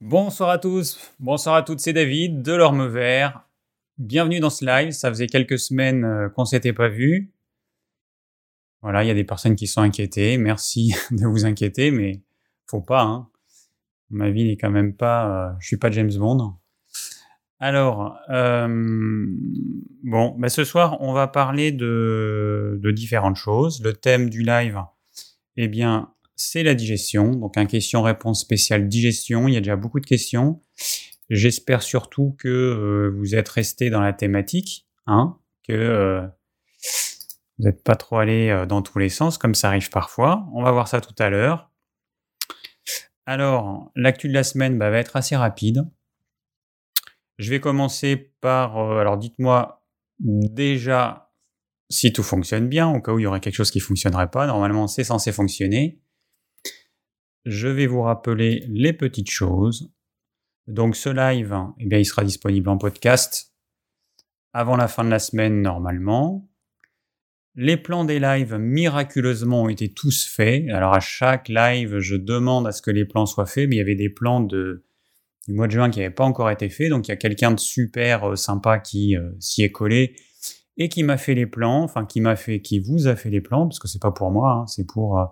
Bonsoir à tous, bonsoir à toutes, c'est David de l'Orme Vert. Bienvenue dans ce live, ça faisait quelques semaines euh, qu'on s'était pas vu. Voilà, il y a des personnes qui sont inquiétées, merci de vous inquiéter, mais faut pas. Hein. Ma vie n'est quand même pas, euh, je suis pas James Bond. Alors, euh, bon, bah ce soir, on va parler de, de différentes choses. Le thème du live, eh bien, c'est la digestion. Donc un question-réponse spéciale digestion. Il y a déjà beaucoup de questions. J'espère surtout que euh, vous êtes resté dans la thématique, hein, que euh, vous n'êtes pas trop allé euh, dans tous les sens, comme ça arrive parfois. On va voir ça tout à l'heure. Alors, l'actu de la semaine bah, va être assez rapide. Je vais commencer par... alors dites-moi déjà si tout fonctionne bien, au cas où il y aurait quelque chose qui ne fonctionnerait pas. Normalement, c'est censé fonctionner je vais vous rappeler les petites choses. Donc ce live, eh bien, il sera disponible en podcast avant la fin de la semaine normalement. Les plans des lives miraculeusement ont été tous faits. Alors à chaque live, je demande à ce que les plans soient faits, mais il y avait des plans de, du mois de juin qui n'avaient pas encore été faits. Donc il y a quelqu'un de super euh, sympa qui euh, s'y est collé et qui m'a fait les plans, enfin qui m'a fait, qui vous a fait les plans, parce que c'est pas pour moi, hein, c'est pour euh,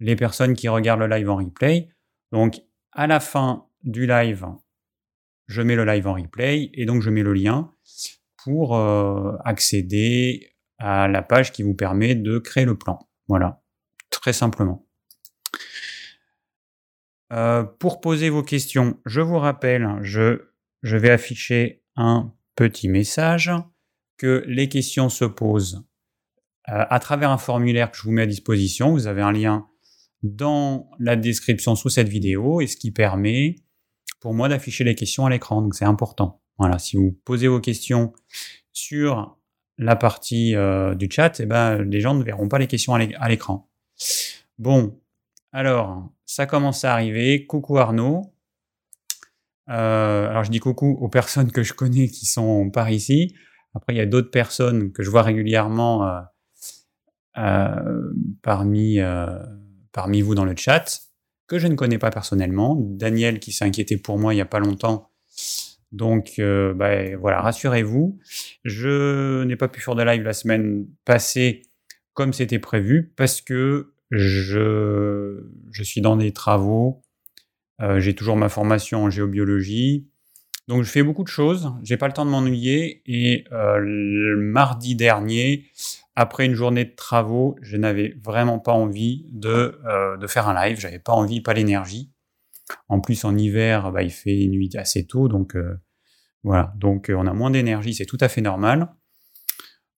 les personnes qui regardent le live en replay. Donc, à la fin du live, je mets le live en replay et donc je mets le lien pour euh, accéder à la page qui vous permet de créer le plan. Voilà, très simplement. Euh, pour poser vos questions, je vous rappelle, je, je vais afficher un petit message que les questions se posent euh, à travers un formulaire que je vous mets à disposition. Vous avez un lien dans la description sous cette vidéo et ce qui permet pour moi d'afficher les questions à l'écran. Donc c'est important. Voilà, si vous posez vos questions sur la partie euh, du chat, eh ben, les gens ne verront pas les questions à l'écran. Bon, alors, ça commence à arriver. Coucou Arnaud. Euh, alors je dis coucou aux personnes que je connais qui sont par ici. Après, il y a d'autres personnes que je vois régulièrement euh, parmi parmi vous dans le chat, que je ne connais pas personnellement. Daniel qui s'est inquiété pour moi il n'y a pas longtemps. Donc euh, bah, voilà, rassurez-vous. Je n'ai pas pu faire de live la semaine passée comme c'était prévu parce que je, je suis dans des travaux. Euh, j'ai toujours ma formation en géobiologie. Donc je fais beaucoup de choses, j'ai pas le temps de m'ennuyer et euh, le mardi dernier, après une journée de travaux, je n'avais vraiment pas envie de, euh, de faire un live, j'avais pas envie, pas l'énergie. En plus, en hiver, bah, il fait nuit assez tôt, donc euh, voilà. Donc, euh, on a moins d'énergie, c'est tout à fait normal.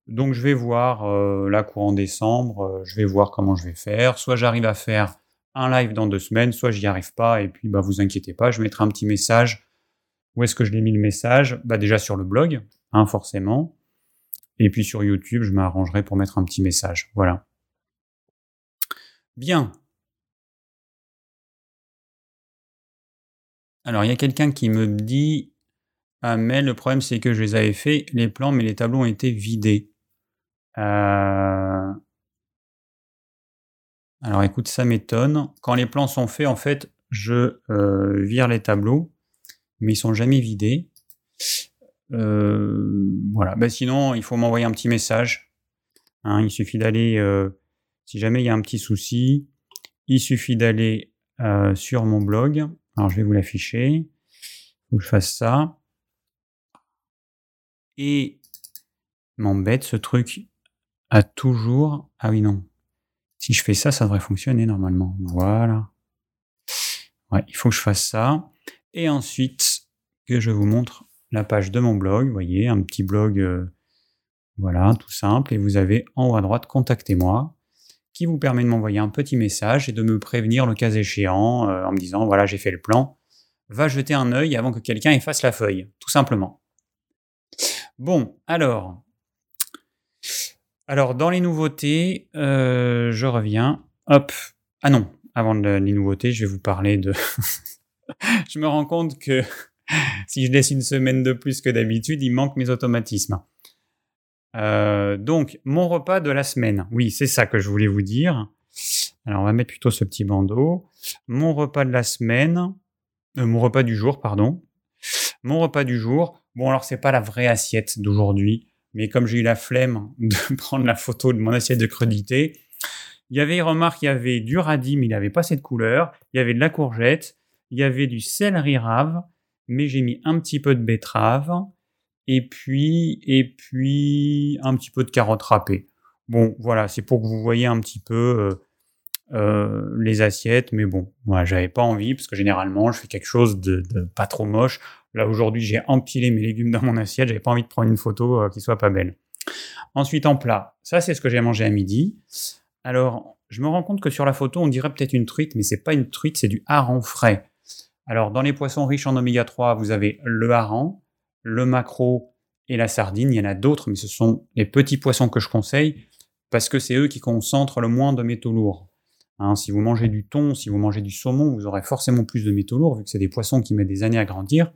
Donc, je vais voir là courant décembre, je vais voir comment je vais faire. Soit j'arrive à faire un live dans deux semaines, soit j'y arrive pas, et puis bah vous inquiétez pas, je mettrai un petit message. Où est-ce que je l'ai mis le message? Bah déjà sur le blog, hein, forcément. Et puis sur YouTube, je m'arrangerai pour mettre un petit message. Voilà. Bien. Alors, il y a quelqu'un qui me dit Ah, mais le problème, c'est que je les avais fait, les plans, mais les tableaux ont été vidés. Euh, alors, écoute, ça m'étonne. Quand les plans sont faits, en fait, je euh, vire les tableaux, mais ils sont jamais vidés. Euh, voilà. Ben sinon, il faut m'envoyer un petit message. Hein. il suffit d'aller, euh, si jamais il y a un petit souci, il suffit d'aller euh, sur mon blog. Alors, je vais vous l'afficher. Faut que je fasse ça. Et m'embête, ce truc a toujours... Ah oui, non. Si je fais ça, ça devrait fonctionner normalement. Voilà. Ouais, il faut que je fasse ça. Et ensuite, que je vous montre la page de mon blog, vous voyez, un petit blog, euh, voilà, tout simple, et vous avez en haut à droite Contactez-moi, qui vous permet de m'envoyer un petit message et de me prévenir le cas échéant euh, en me disant, voilà, j'ai fait le plan, va jeter un œil avant que quelqu'un efface la feuille, tout simplement. Bon, alors, alors dans les nouveautés, euh, je reviens, hop, ah non, avant les nouveautés, je vais vous parler de... je me rends compte que si je laisse une semaine de plus que d'habitude, il manque mes automatismes. Euh, donc, mon repas de la semaine. Oui, c'est ça que je voulais vous dire. Alors, on va mettre plutôt ce petit bandeau. Mon repas de la semaine. Euh, mon repas du jour, pardon. Mon repas du jour. Bon, alors c'est pas la vraie assiette d'aujourd'hui, mais comme j'ai eu la flemme de prendre la photo de mon assiette de crudité, il y avait, remarque, il y avait du radis, mais il n'avait pas cette couleur. Il y avait de la courgette, il y avait du céleri rave, mais j'ai mis un petit peu de betterave, et puis, et puis un petit peu de carotte râpée. Bon, voilà, c'est pour que vous voyez un petit peu euh, euh, les assiettes, mais bon, moi, j'avais pas envie parce que généralement, je fais quelque chose de, pas trop moche. Là, aujourd'hui, j'ai empilé mes légumes dans mon assiette, j'avais pas envie de prendre une photo euh, qui soit pas belle. Ensuite, en plat, ça, c'est ce que j'ai mangé à midi. Alors, je me rends compte que sur la photo, on dirait peut-être une truite, mais c'est pas une truite, c'est du hareng frais. Alors, dans les poissons riches en oméga 3, vous avez le hareng, le maquereau et la sardine. Il y en a d'autres, mais ce sont les petits poissons que je conseille parce que c'est eux qui concentrent le moins de métaux lourds. Hein, si vous mangez du thon, si vous mangez du saumon, vous aurez forcément plus de métaux lourds, vu que c'est des poissons qui mettent des années à grandir.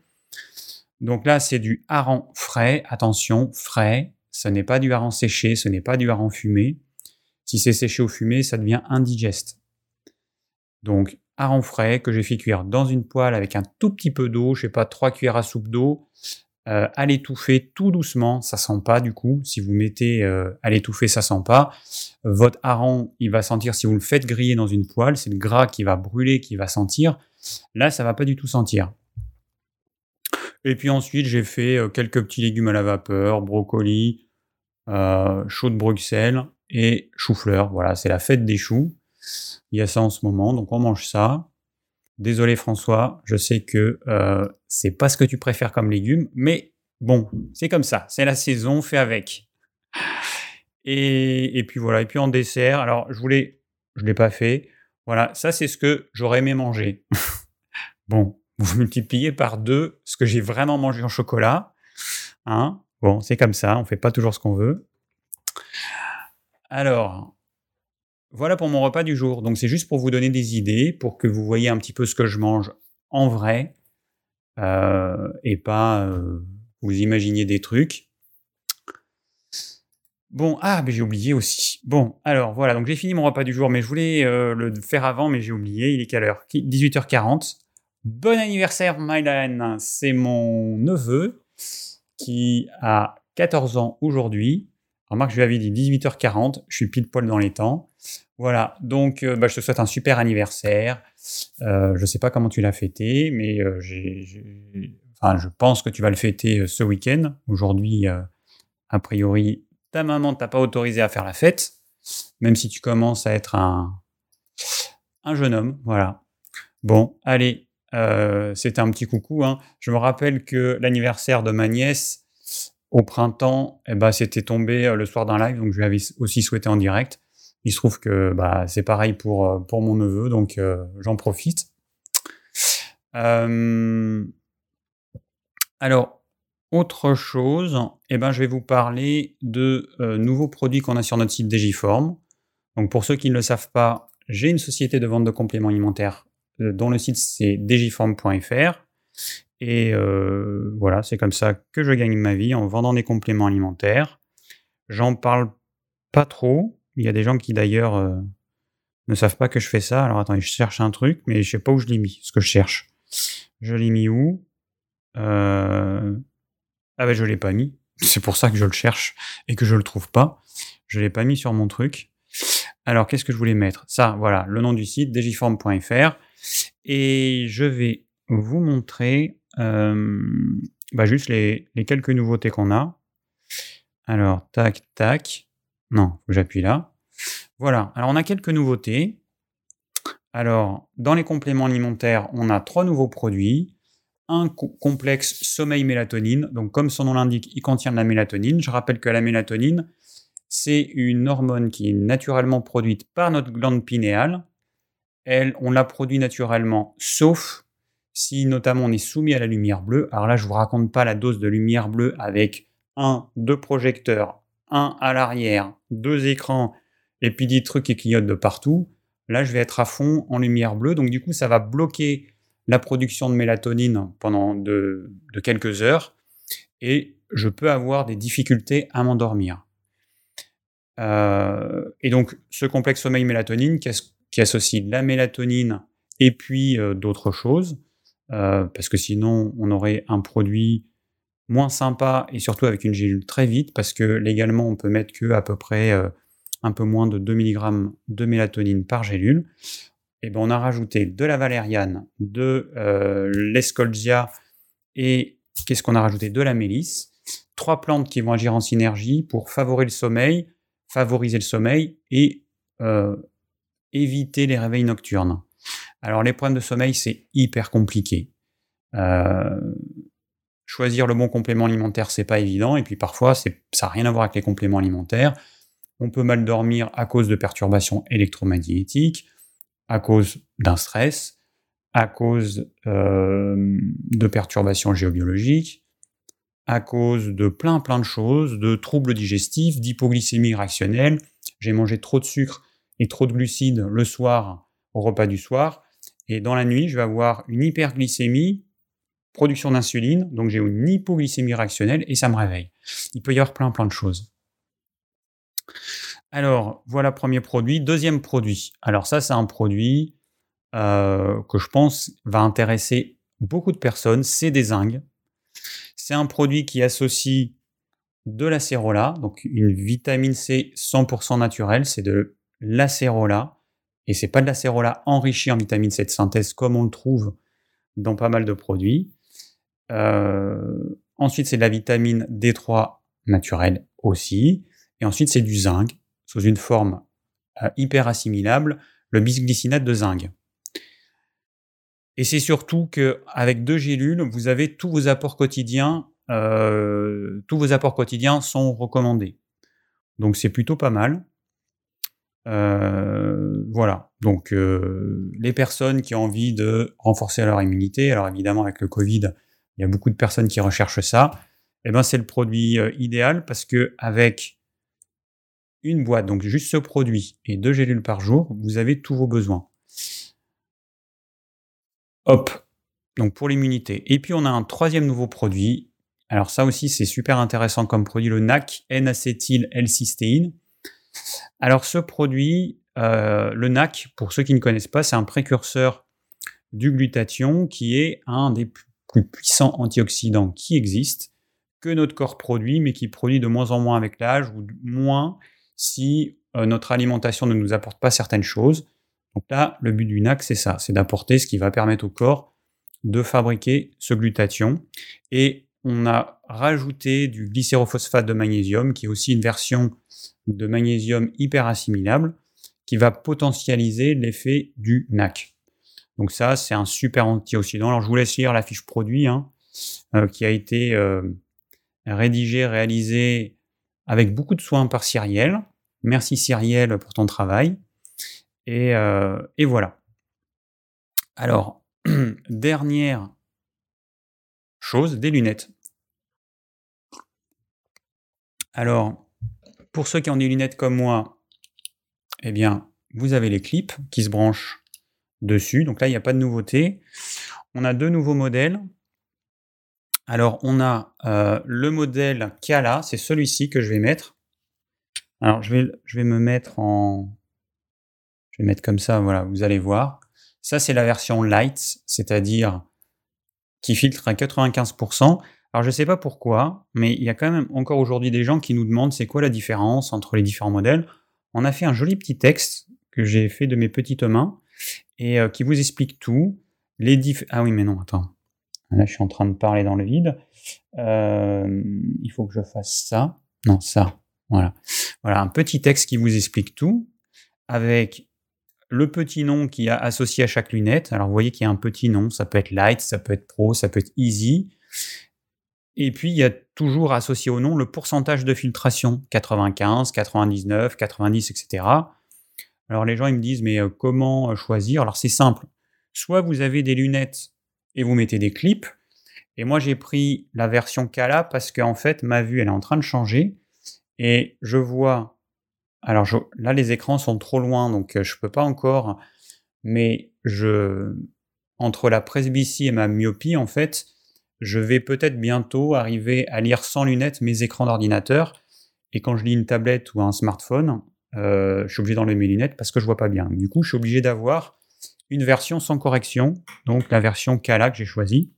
Donc là, c'est du hareng frais. Attention, frais. Ce n'est pas du hareng séché, ce n'est pas du hareng fumé. Si c'est séché ou fumé, ça devient indigeste. Donc, hareng frais que j'ai fait cuire dans une poêle avec un tout petit peu d'eau, je sais pas, 3 cuillères à soupe d'eau, euh, à l'étouffer tout doucement, ça sent pas du coup. Si vous mettez euh, à l'étouffer, ça sent pas. Votre hareng, il va sentir si vous le faites griller dans une poêle, c'est le gras qui va brûler, qui va sentir. Là, ça va pas du tout sentir. Et puis ensuite, j'ai fait euh, quelques petits légumes à la vapeur, brocoli, euh, de Bruxelles et chou-fleur. Voilà, c'est la fête des choux. Il y a ça en ce moment, donc on mange ça. Désolé François, je sais que euh, c'est pas ce que tu préfères comme légumes, mais bon, c'est comme ça, c'est la saison, fais avec. Et, puis voilà, et puis en dessert, alors je voulais, je l'ai pas fait. Voilà, ça c'est ce que j'aurais aimé manger. bon, vous multipliez par deux ce que j'ai vraiment mangé en chocolat. Hein bon, c'est comme ça, on fait pas toujours ce qu'on veut. Alors, voilà pour mon repas du jour. Donc c'est juste pour vous donner des idées, pour que vous voyez un petit peu ce que je mange en vrai, euh, et pas euh, vous imaginiez des trucs. Bon, ah, mais j'ai oublié aussi. Bon, alors voilà, donc j'ai fini mon repas du jour, mais je voulais euh, le faire avant, mais j'ai oublié. Il est quelle heure? 18h40. Bon anniversaire, Mylan. C'est mon neveu qui a 14 ans aujourd'hui. Remarque, je lui avais dit 18h40. Je suis pile poil dans les temps. Voilà, donc euh, bah, je te souhaite un super anniversaire. Euh, je ne sais pas comment tu l'as fêté, mais euh, enfin, je pense que tu vas le fêter ce week-end. Aujourd'hui, a priori, ta maman ne t'a pas autorisé à faire la fête, même si tu commences à être un, un jeune homme. Voilà. Bon, allez, c'était un petit coucou. Hein. Je me rappelle que l'anniversaire de ma nièce au printemps, eh ben, c'était tombé le soir d'un live, donc je lui avais aussi souhaité en direct. Il se trouve que bah, c'est pareil pour, euh, pour mon neveu, donc euh, j'en profite. Euh, alors, autre chose, eh ben, je vais vous parler de nouveaux produits qu'on a sur notre site Digiform. Donc, pour ceux qui ne le savent pas, j'ai une société de vente de compléments alimentaires dont le site c'est digiform.fr. Et voilà, c'est comme ça que je gagne ma vie en vendant des compléments alimentaires. J'en parle pas trop il y a des gens qui d'ailleurs euh, ne savent pas que je fais ça. Alors attendez, je cherche un truc, mais je sais pas où je l'ai mis, ce que je cherche. Je l'ai mis où? Euh... Ah ben je l'ai pas mis. C'est pour ça que je le cherche et que je le trouve pas. Je l'ai pas mis sur mon truc. Alors qu'est-ce que je voulais mettre? Ça, voilà, le nom du site, digiform.fr. Et je vais vous montrer euh, bah, juste les quelques nouveautés qu'on a. Alors, tac, tac. Non, j'appuie là. Voilà. Alors, on a quelques nouveautés. Alors, dans les compléments alimentaires, on a trois nouveaux produits. Un complexe sommeil-mélatonine. Donc, comme son nom l'indique, il contient de la mélatonine. Je rappelle que la mélatonine, c'est une hormone qui est naturellement produite par notre glande pinéale. Elle, on la produit naturellement, sauf si notamment on est soumis à la lumière bleue. Alors là, je ne vous raconte pas la dose de lumière bleue avec un, deux projecteurs, à l'arrière, deux écrans, et puis des trucs qui clignotent de partout, là je vais être à fond en lumière bleue. Donc du coup, ça va bloquer la production de mélatonine pendant de, quelques heures, et je peux avoir des difficultés à m'endormir. Euh, et donc ce complexe sommeil-mélatonine qui, associe la mélatonine et puis euh, d'autres choses, euh, parce que sinon on aurait un produit moins sympa et surtout avec une gélule très vite, parce que légalement on peut mettre que à peu près euh, un peu moins de 2 mg de mélatonine par gélule. Et ben on a rajouté de la valériane, de euh, l'escolzia et qu'est-ce qu'on a rajouté? De la mélisse. Trois plantes qui vont agir en synergie pour favoriser le sommeil, favoriser le sommeil et euh, éviter les réveils nocturnes. Alors les problèmes de sommeil, c'est hyper compliqué. Euh, choisir le bon complément alimentaire, c'est pas évident. Et puis parfois, ça n'a rien à voir avec les compléments alimentaires. On peut mal dormir à cause de perturbations électromagnétiques, à cause d'un stress, à cause euh, de perturbations géobiologiques, à cause de plein plein de choses, de troubles digestifs, d'hypoglycémie réactionnelle. J'ai mangé trop de sucre et trop de glucides le soir au repas du soir. Et dans la nuit, je vais avoir une hyperglycémie, production d'insuline, donc j'ai une hypoglycémie réactionnelle et ça me réveille. Il peut y avoir plein plein de choses. Alors, voilà premier produit. Deuxième produit. Alors ça, c'est un produit euh, que je pense va intéresser beaucoup de personnes. C'est des zingues. C'est un produit qui associe de l'acérola, donc une vitamine C 100% naturelle. C'est de l'acérola. Et c'est pas de l'acérola enrichi en vitamine C de synthèse comme on le trouve dans pas mal de produits. Euh, ensuite, c'est de la vitamine D3 naturelle aussi. Et ensuite, c'est du zinc sous une forme euh, hyper assimilable, le bisglycinate de zinc. Et c'est surtout qu'avec deux gélules, vous avez tous vos apports quotidiens, euh, tous vos apports quotidiens sont recommandés. Donc c'est plutôt pas mal. Voilà. Donc les personnes qui ont envie de renforcer leur immunité, alors évidemment avec le Covid, il y a beaucoup de personnes qui recherchent ça. Eh ben c'est le produit idéal parce que avec une boîte, donc juste ce produit, et deux gélules par jour, vous avez tous vos besoins. Hop, donc pour l'immunité. Et puis on a un troisième nouveau produit. Alors ça aussi c'est super intéressant comme produit, le NAC, N-acétyl-L-cystéine. Alors ce produit, euh, le NAC, pour ceux qui ne connaissent pas, c'est un précurseur du glutathion qui est un des plus puissants antioxydants qui existent, que notre corps produit, mais qui produit de moins en moins avec l'âge, ou moins, si euh, notre alimentation ne nous apporte pas certaines choses. Donc là, le but du NAC, c'est ça, c'est d'apporter ce qui va permettre au corps de fabriquer ce glutathion. Et on a rajouté du glycérophosphate de magnésium, qui est aussi une version de magnésium hyper assimilable, qui va potentialiser l'effet du NAC. Donc ça, c'est un super antioxydant. Alors je vous laisse lire la fiche produit, hein, euh, qui a été euh, rédigée, réalisée avec beaucoup de soins par Cyrielle. Merci Cyrielle pour ton travail. Et, euh, et voilà. Alors, dernière chose, des lunettes. Alors, pour ceux qui ont des lunettes comme moi, eh bien, vous avez les clips qui se branchent dessus. Donc là, il n'y a pas de nouveauté. On a deux nouveaux modèles. Alors, on a euh, le modèle Kala, c'est celui-ci que je vais mettre. Alors, je vais, je vais me mettre en... Je vais mettre comme ça, voilà, vous allez voir. Ça, c'est la version light, c'est-à-dire qui filtre à 95%. Alors, je ne sais pas pourquoi, mais il y a quand même encore aujourd'hui des gens qui nous demandent c'est quoi la différence entre les différents modèles. On a fait un joli petit texte que j'ai fait de mes petites mains et euh, qui vous explique tout. Les diff... Ah oui, mais non, attends. Là, je suis en train de parler dans le vide. Euh, il faut que je fasse ça. Non, ça. Voilà. Voilà, un petit texte qui vous explique tout, avec le petit nom qui a associé à chaque lunette. Alors, vous voyez qu'il y a un petit nom. Ça peut être light, ça peut être pro, ça peut être easy. Et puis, il y a toujours associé au nom le pourcentage de filtration. 95, 99, 90, etc. Alors, les gens, ils me disent, mais euh, comment euh, choisir? Alors, c'est simple. Soit vous avez des lunettes et vous mettez des clips. Et moi, j'ai pris la version Kala parce qu'en fait, ma vue, elle est en train de changer. Et je vois. Alors là, les écrans sont trop loin, donc euh, je ne peux pas encore. Mais je. Entre la presbytie et ma myopie, en fait, je vais peut-être bientôt arriver à lire sans lunettes mes écrans d'ordinateur. Et quand je lis une tablette ou un smartphone, euh, je suis obligé d'enlever mes lunettes parce que je vois pas bien. Du coup, je suis obligé d'avoir une version sans correction, donc la version Kala que j'ai choisie.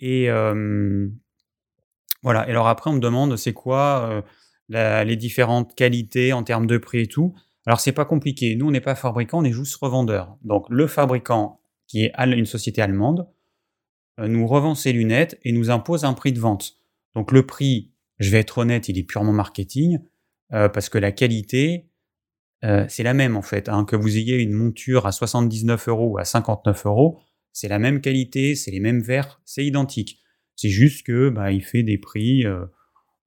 Et euh, voilà. Et alors après, on me demande c'est quoi euh, les différentes qualités en termes de prix et tout. Alors c'est pas compliqué. Nous, on n'est pas fabricant, on est juste revendeur. Donc le fabricant, qui est une société allemande, nous revend ses lunettes et nous impose un prix de vente. Donc le prix, je vais être honnête, il est purement marketing, parce que la qualité, c'est la même en fait. Hein. que vous ayez une monture à 79 euros ou à 59 euros, c'est la même qualité, c'est les mêmes verres, c'est identique. C'est juste que bah, il fait des prix. Euh,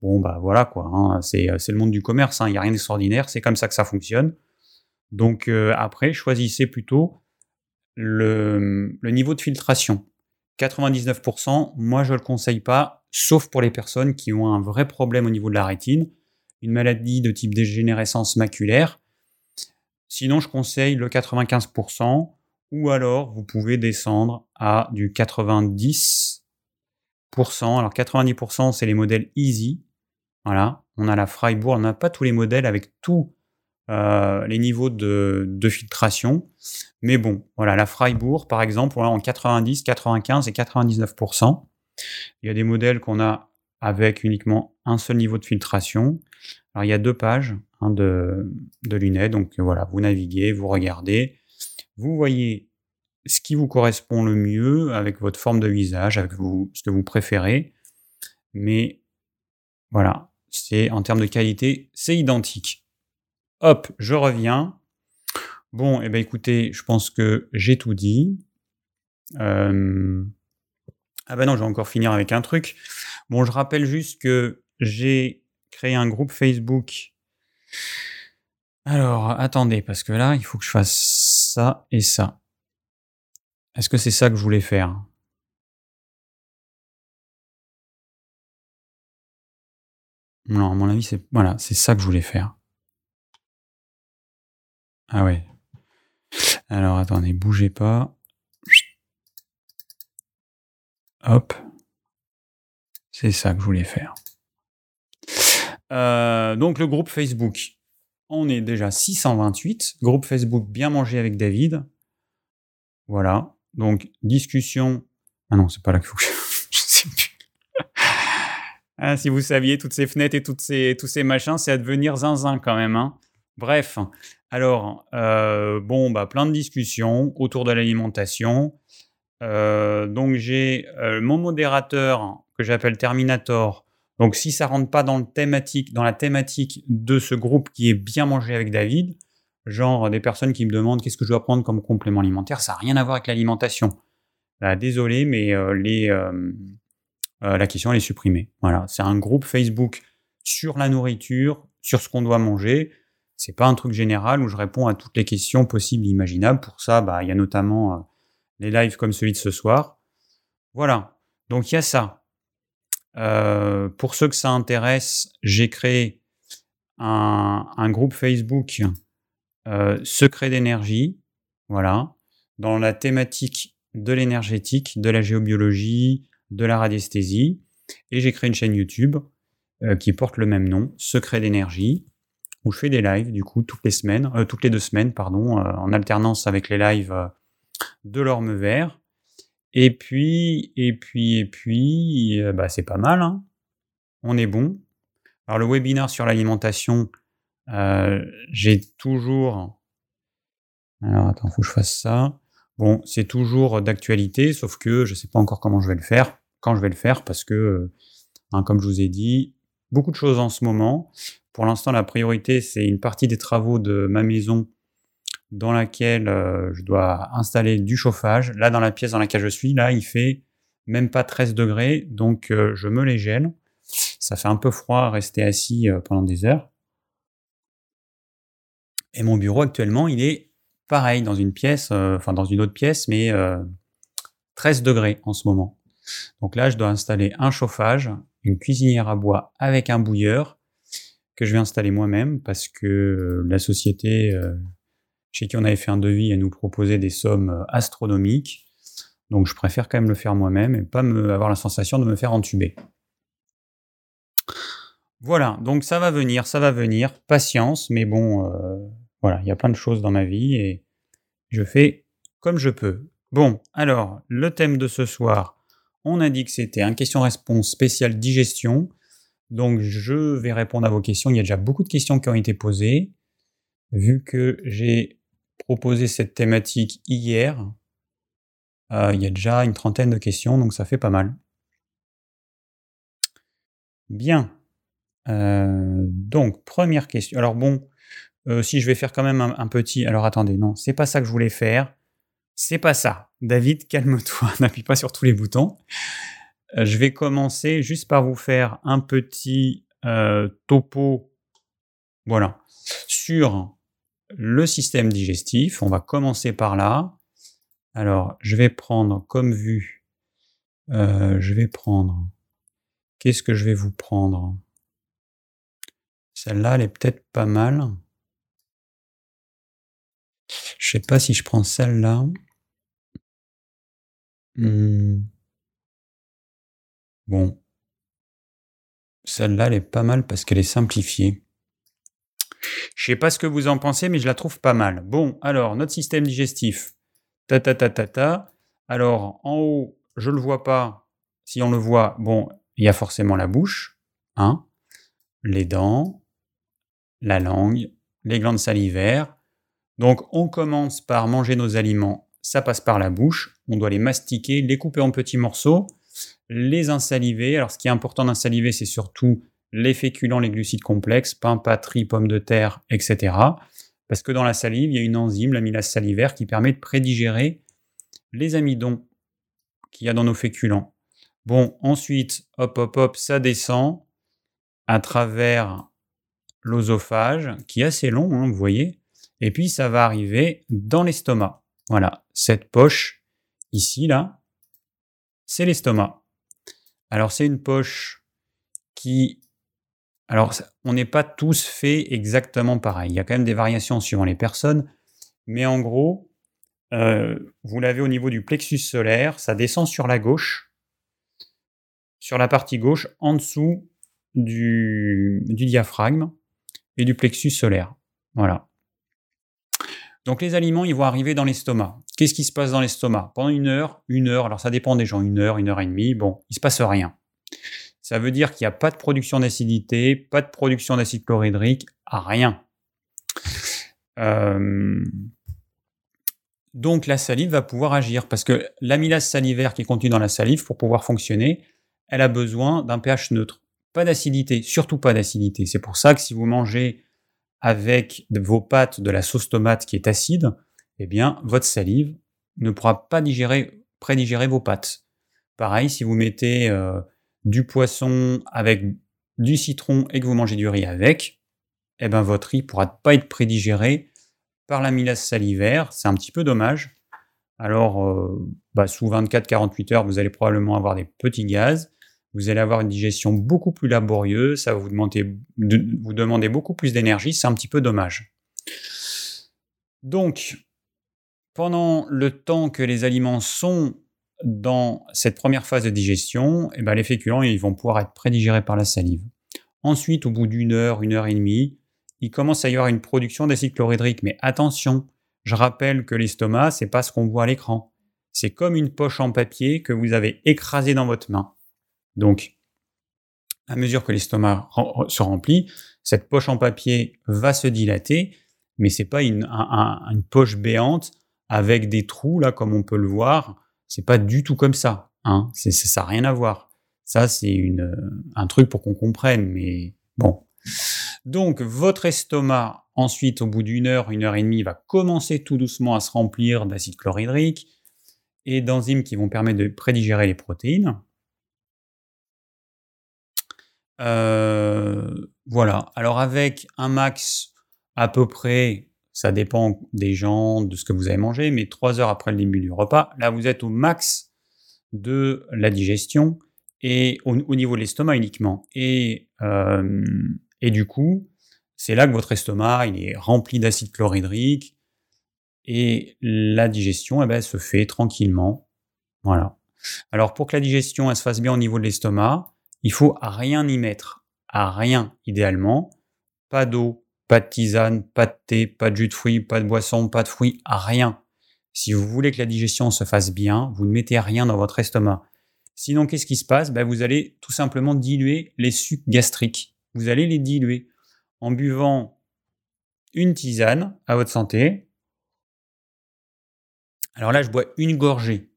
bon bah voilà quoi. Hein, c'est, le monde du commerce. Hein, il n'y a rien d'extraordinaire. C'est comme ça que ça fonctionne. Donc euh, après, choisissez plutôt le, niveau de filtration. 99%, moi je ne le conseille pas, sauf pour les personnes qui ont un vrai problème au niveau de la rétine, une maladie de type dégénérescence maculaire. Sinon, je conseille le 95%, ou alors vous pouvez descendre à du 90%. Alors 90%, c'est les modèles Easy. Voilà, on a la Freiburg, on n'a pas tous les modèles avec tous euh, les niveaux de, filtration. Mais bon, voilà, la Freiburg, par exemple, en 90%, 95% et 99%. Il y a des modèles qu'on a avec uniquement un seul niveau de filtration. Alors il y a deux pages hein, de, lunettes, donc voilà, vous naviguez, vous regardez, vous voyez ce qui vous correspond le mieux avec votre forme de visage, avec vous, ce que vous préférez. Mais voilà, c'est en termes de qualité, c'est identique. Hop, je reviens. Bon, et eh ben écoutez, je pense que j'ai tout dit. Euh, ah ben non, je vais encore finir avec un truc. Bon, je rappelle juste que j'ai créé un groupe Facebook. Alors, attendez, parce que là, il faut que je fasse ça et ça. Est-ce que c'est ça que je voulais faire? Non, à mon avis, c'est voilà, c'est ça que je voulais faire. Ah ouais. Alors attendez, bougez pas. Hop. C'est ça que je voulais faire. Euh, donc le groupe Facebook. On est déjà 628. Groupe Facebook Bien manger avec David. Voilà. Donc, discussion. Ah non, c'est pas là qu'il faut que je. je sais plus. ah, si vous saviez, toutes ces fenêtres et toutes ces, tous ces machins, c'est à devenir zinzin quand même. Hein. Bref. Alors, euh, bon, bah, plein de discussions autour de l'alimentation. Euh, donc, j'ai euh, mon modérateur que j'appelle Terminator. Donc, si ça rentre pas dans, le thématique, dans la thématique de ce groupe qui est bien mangé avec David, genre des personnes qui me demandent qu'est-ce que je dois prendre comme complément alimentaire, ça n'a rien à voir avec l'alimentation. Bah, désolé, mais euh, les, euh, euh, la question est supprimée. Voilà, c'est un groupe Facebook sur la nourriture, sur ce qu'on doit manger. C'est pas un truc général où je réponds à toutes les questions possibles et imaginables. Pour ça, bah, il y a notamment les lives comme celui de ce soir. Voilà, donc il y a ça. pour ceux que ça intéresse, j'ai créé un, groupe Facebook euh, secret d'énergie, voilà, dans la thématique de l'énergétique, de la géobiologie, de la radiesthésie. Et j'ai créé une chaîne YouTube euh, qui porte le même nom, Secret d'énergie, où je fais des lives, du coup, toutes les semaines, euh, toutes les deux semaines, pardon, en alternance avec les lives de l'orme vert. Et puis, et puis, et puis, bah, c'est pas mal, hein. On est bon. Alors, le webinaire sur l'alimentation, euh, j'ai toujours. Alors attends, faut que je fasse ça. Bon, c'est toujours d'actualité, sauf que je ne sais pas encore comment je vais le faire, quand je vais le faire, parce que, hein, comme je vous ai dit, beaucoup de choses en ce moment. Pour l'instant, la priorité, c'est une partie des travaux de ma maison dans laquelle euh, je dois installer du chauffage. Là, dans la pièce dans laquelle je suis, là, il fait même pas 13 degrés, donc euh, je me les gèle. Ça fait un peu froid rester assis pendant des heures. Et mon bureau actuellement, il est pareil dans une pièce, euh, enfin dans une autre pièce, mais 13 euh, degrés en ce moment. Donc là, je dois installer un chauffage, une cuisinière à bois avec un bouilleur que je vais installer moi-même parce que euh, la société chez qui on avait fait un devis, elle nous proposait des sommes astronomiques. Donc je préfère quand même le faire moi-même et pas me, avoir la sensation de me faire entuber. Voilà, donc ça va venir, ça va venir, patience, mais bon, voilà, il y a plein de choses dans ma vie et je fais comme je peux. Bon, alors, le thème de ce soir, on a dit que c'était un question-réponse spéciale digestion. Donc, je vais répondre à vos questions. Il y a déjà beaucoup de questions qui ont été posées. Vu que j'ai proposé cette thématique hier, euh, il y a déjà une trentaine de questions, donc ça fait pas mal. Bien. Euh, donc, première question. Alors bon, euh, si je vais faire quand même un, petit... Alors attendez, non, c'est pas ça que je voulais faire. C'est pas ça. David, calme-toi, n'appuie pas sur tous les boutons. je vais commencer juste par vous faire un petit topo, voilà, sur le système digestif. On va commencer par là. Alors, je vais prendre comme vue, je vais prendre Qu'est-ce que je vais vous prendre? Celle-là, elle est peut-être pas mal. Je sais pas si je prends celle-là. Hmm. Bon. Celle-là, elle est pas mal parce qu'elle est simplifiée. Je sais pas ce que vous en pensez, mais je la trouve pas mal. Bon, alors, notre système digestif. Ta ta ta ta ta. Alors, en haut, je le vois pas. Si on le voit, bon, il y a forcément la bouche, hein, les dents, la langue, les glandes salivaires. Donc on commence par manger nos aliments, ça passe par la bouche, on doit les mastiquer, les couper en petits morceaux, les insaliver. Alors ce qui est important d'insaliver, c'est surtout les féculents, les glucides complexes, pain, pâtes, pommes de terre, etc. Parce que dans la salive, il y a une enzyme, l'amylase salivaire, qui permet de prédigérer les amidons qu'il y a dans nos féculents. Bon, ensuite, hop, hop, hop, ça descend à travers l'osophage, qui est assez long, hein, vous voyez, et puis ça va arriver dans l'estomac. Voilà, cette poche ici, là, c'est l'estomac. Alors c'est une poche qui... Alors on n'est pas tous faits exactement pareil. Il y a quand même des variations suivant les personnes, mais en gros, euh, vous l'avez au niveau du plexus solaire, ça descend sur la gauche, sur la partie gauche, en dessous du, diaphragme et du plexus solaire. Voilà. Donc les aliments, ils vont arriver dans l'estomac. Qu'est-ce qui se passe dans l'estomac? Pendant une heure, une heure, alors ça dépend des gens, une heure, une heure et demie, bon, il se passe rien. Ça veut dire qu'il n'y a pas de production d'acidité, pas de production d'acide chlorhydrique, rien. Euh, donc la salive va pouvoir agir parce que l'amylase salivaire qui est contenue dans la salive, pour pouvoir fonctionner, elle a besoin d'un pH neutre. Pas d'acidité, surtout pas d'acidité. C'est pour ça que si vous mangez avec vos pâtes de la sauce tomate qui est acide, eh bien, votre salive ne pourra pas digérer, prédigérer vos pâtes. Pareil, si vous mettez euh, du poisson avec du citron et que vous mangez du riz avec, eh bien, votre riz ne pourra pas être prédigéré par l'amylase salivaire. C'est un petit peu dommage. Alors, euh, bah, sous 24-48 heures, vous allez probablement avoir des petits gaz vous allez avoir une digestion beaucoup plus laborieuse, ça va vous demander, vous demander beaucoup plus d'énergie, c'est un petit peu dommage. Donc, pendant le temps que les aliments sont dans cette première phase de digestion, eh ben, les féculents ils vont pouvoir être prédigérés par la salive. Ensuite, au bout d'une heure, une heure et demie, il commence à y avoir une production d'acide chlorhydrique. Mais attention, je rappelle que l'estomac, c'est pas ce qu'on voit à l'écran. C'est comme une poche en papier que vous avez écrasée dans votre main. Donc, à mesure que l'estomac se remplit, cette poche en papier va se dilater, mais c'est pas une, poche béante avec des trous là comme on peut le voir. C'est pas du tout comme ça. Hein. ça n'a rien à voir. Ça c'est un truc pour qu'on comprenne, mais bon. Donc votre estomac ensuite au bout d'une heure, une heure et demie va commencer tout doucement à se remplir d'acide chlorhydrique et d'enzymes qui vont permettre de prédigérer les protéines. Euh, voilà. Alors avec un max à peu près, ça dépend des gens, de ce que vous avez mangé, mais trois heures après le début du repas, là vous êtes au max de la digestion et au, niveau de l'estomac uniquement. Et, euh, et du coup, c'est là que votre estomac il est rempli d'acide chlorhydrique et la digestion eh ben, se fait tranquillement. Voilà. Alors pour que la digestion se fasse bien au niveau de l'estomac, il faut rien y mettre, à rien idéalement. Pas d'eau, pas de tisane, pas de thé, pas de jus de fruits, pas de boisson, pas de fruits, rien. Si vous voulez que la digestion se fasse bien, vous ne mettez rien dans votre estomac. Sinon, qu'est-ce qui se passe? Ben, Vous allez tout simplement diluer les sucs gastriques. Vous allez les diluer en buvant une tisane à votre santé. Alors là, je bois une gorgée.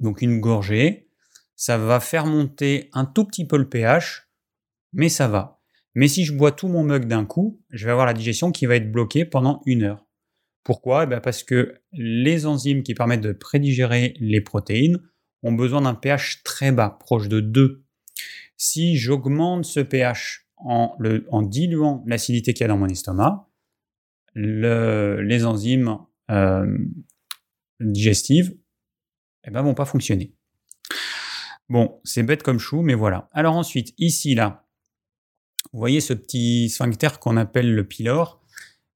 Donc une gorgée, ça va faire monter un tout petit peu le pH, mais ça va. Mais si je bois tout mon mug d'un coup, je vais avoir la digestion qui va être bloquée pendant une heure. Pourquoi? Eh ben, Parce que les enzymes qui permettent de prédigérer les protéines ont besoin d'un pH très bas, proche de 2. Si j'augmente ce pH en, diluant l'acidité qu'il y a dans mon estomac, les enzymes euh, digestives eh ben, vont pas fonctionner. Bon, c'est bête comme chou, mais voilà. Alors ensuite, ici, là, vous voyez ce petit sphincter qu'on appelle le pylore?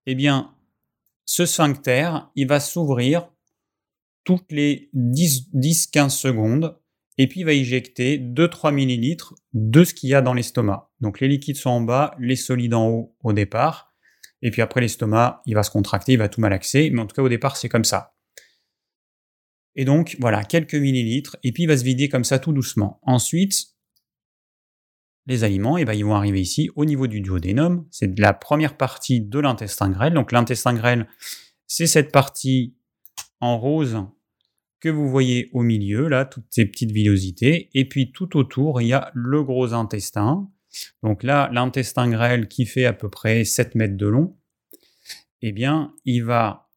Eh bien, ce sphincter, il va s'ouvrir toutes les 10-15 secondes et puis il va éjecter 2-3 millilitres de ce qu'il y a dans l'estomac. Donc les liquides sont en bas, les solides en haut au départ, et puis après l'estomac, il va se contracter, il va tout malaxer, mais en tout cas au départ c'est comme ça. Et donc voilà, quelques millilitres, et puis il va se vider comme ça tout doucement. Ensuite, les aliments, et eh ben, ils vont arriver ici au niveau du duodénum. C'est la première partie de l'intestin grêle. Donc l'intestin grêle, c'est cette partie en rose que vous voyez au milieu, là, toutes ces petites villosités. Et puis tout autour, il y a le gros intestin. Donc là, l'intestin grêle qui fait à peu près 7 mètres de long, eh bien, il va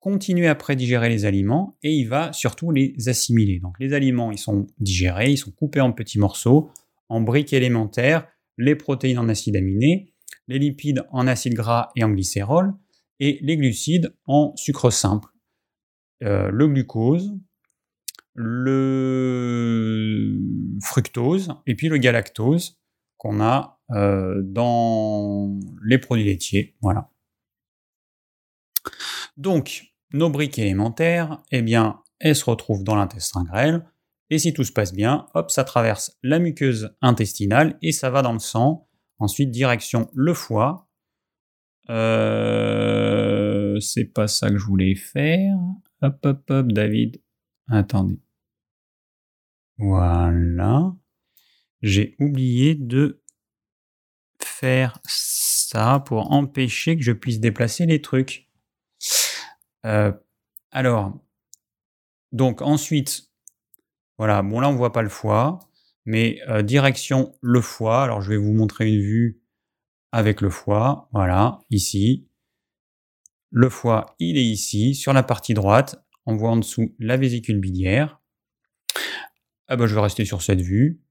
continuer à prédigérer les aliments et il va surtout les assimiler. Donc les aliments, ils sont digérés, ils sont coupés en petits morceaux en briques élémentaires les protéines en acides aminés, les lipides en acides gras et en glycérol, et les glucides en sucre simple. Euh, le glucose, le fructose et puis le galactose qu'on a euh, dans les produits laitiers. Voilà. Donc, nos briques élémentaires, eh bien, elles se retrouvent dans l'intestin grêle. Et si tout se passe bien, hop, ça traverse la muqueuse intestinale et ça va dans le sang. Ensuite, direction le foie. Euh, c'est pas ça que je voulais faire. Hop, hop, hop, David. Attendez. Voilà. J'ai oublié de faire ça pour empêcher que je puisse déplacer les trucs. Euh, alors, donc ensuite, voilà, bon là on voit pas le foie, mais euh, direction le foie. Alors je vais vous montrer une vue avec le foie. Voilà, ici. Le foie, il est ici, sur la partie droite. On voit en dessous la vésicule biliaire. Ah ben, je vais rester sur cette vue.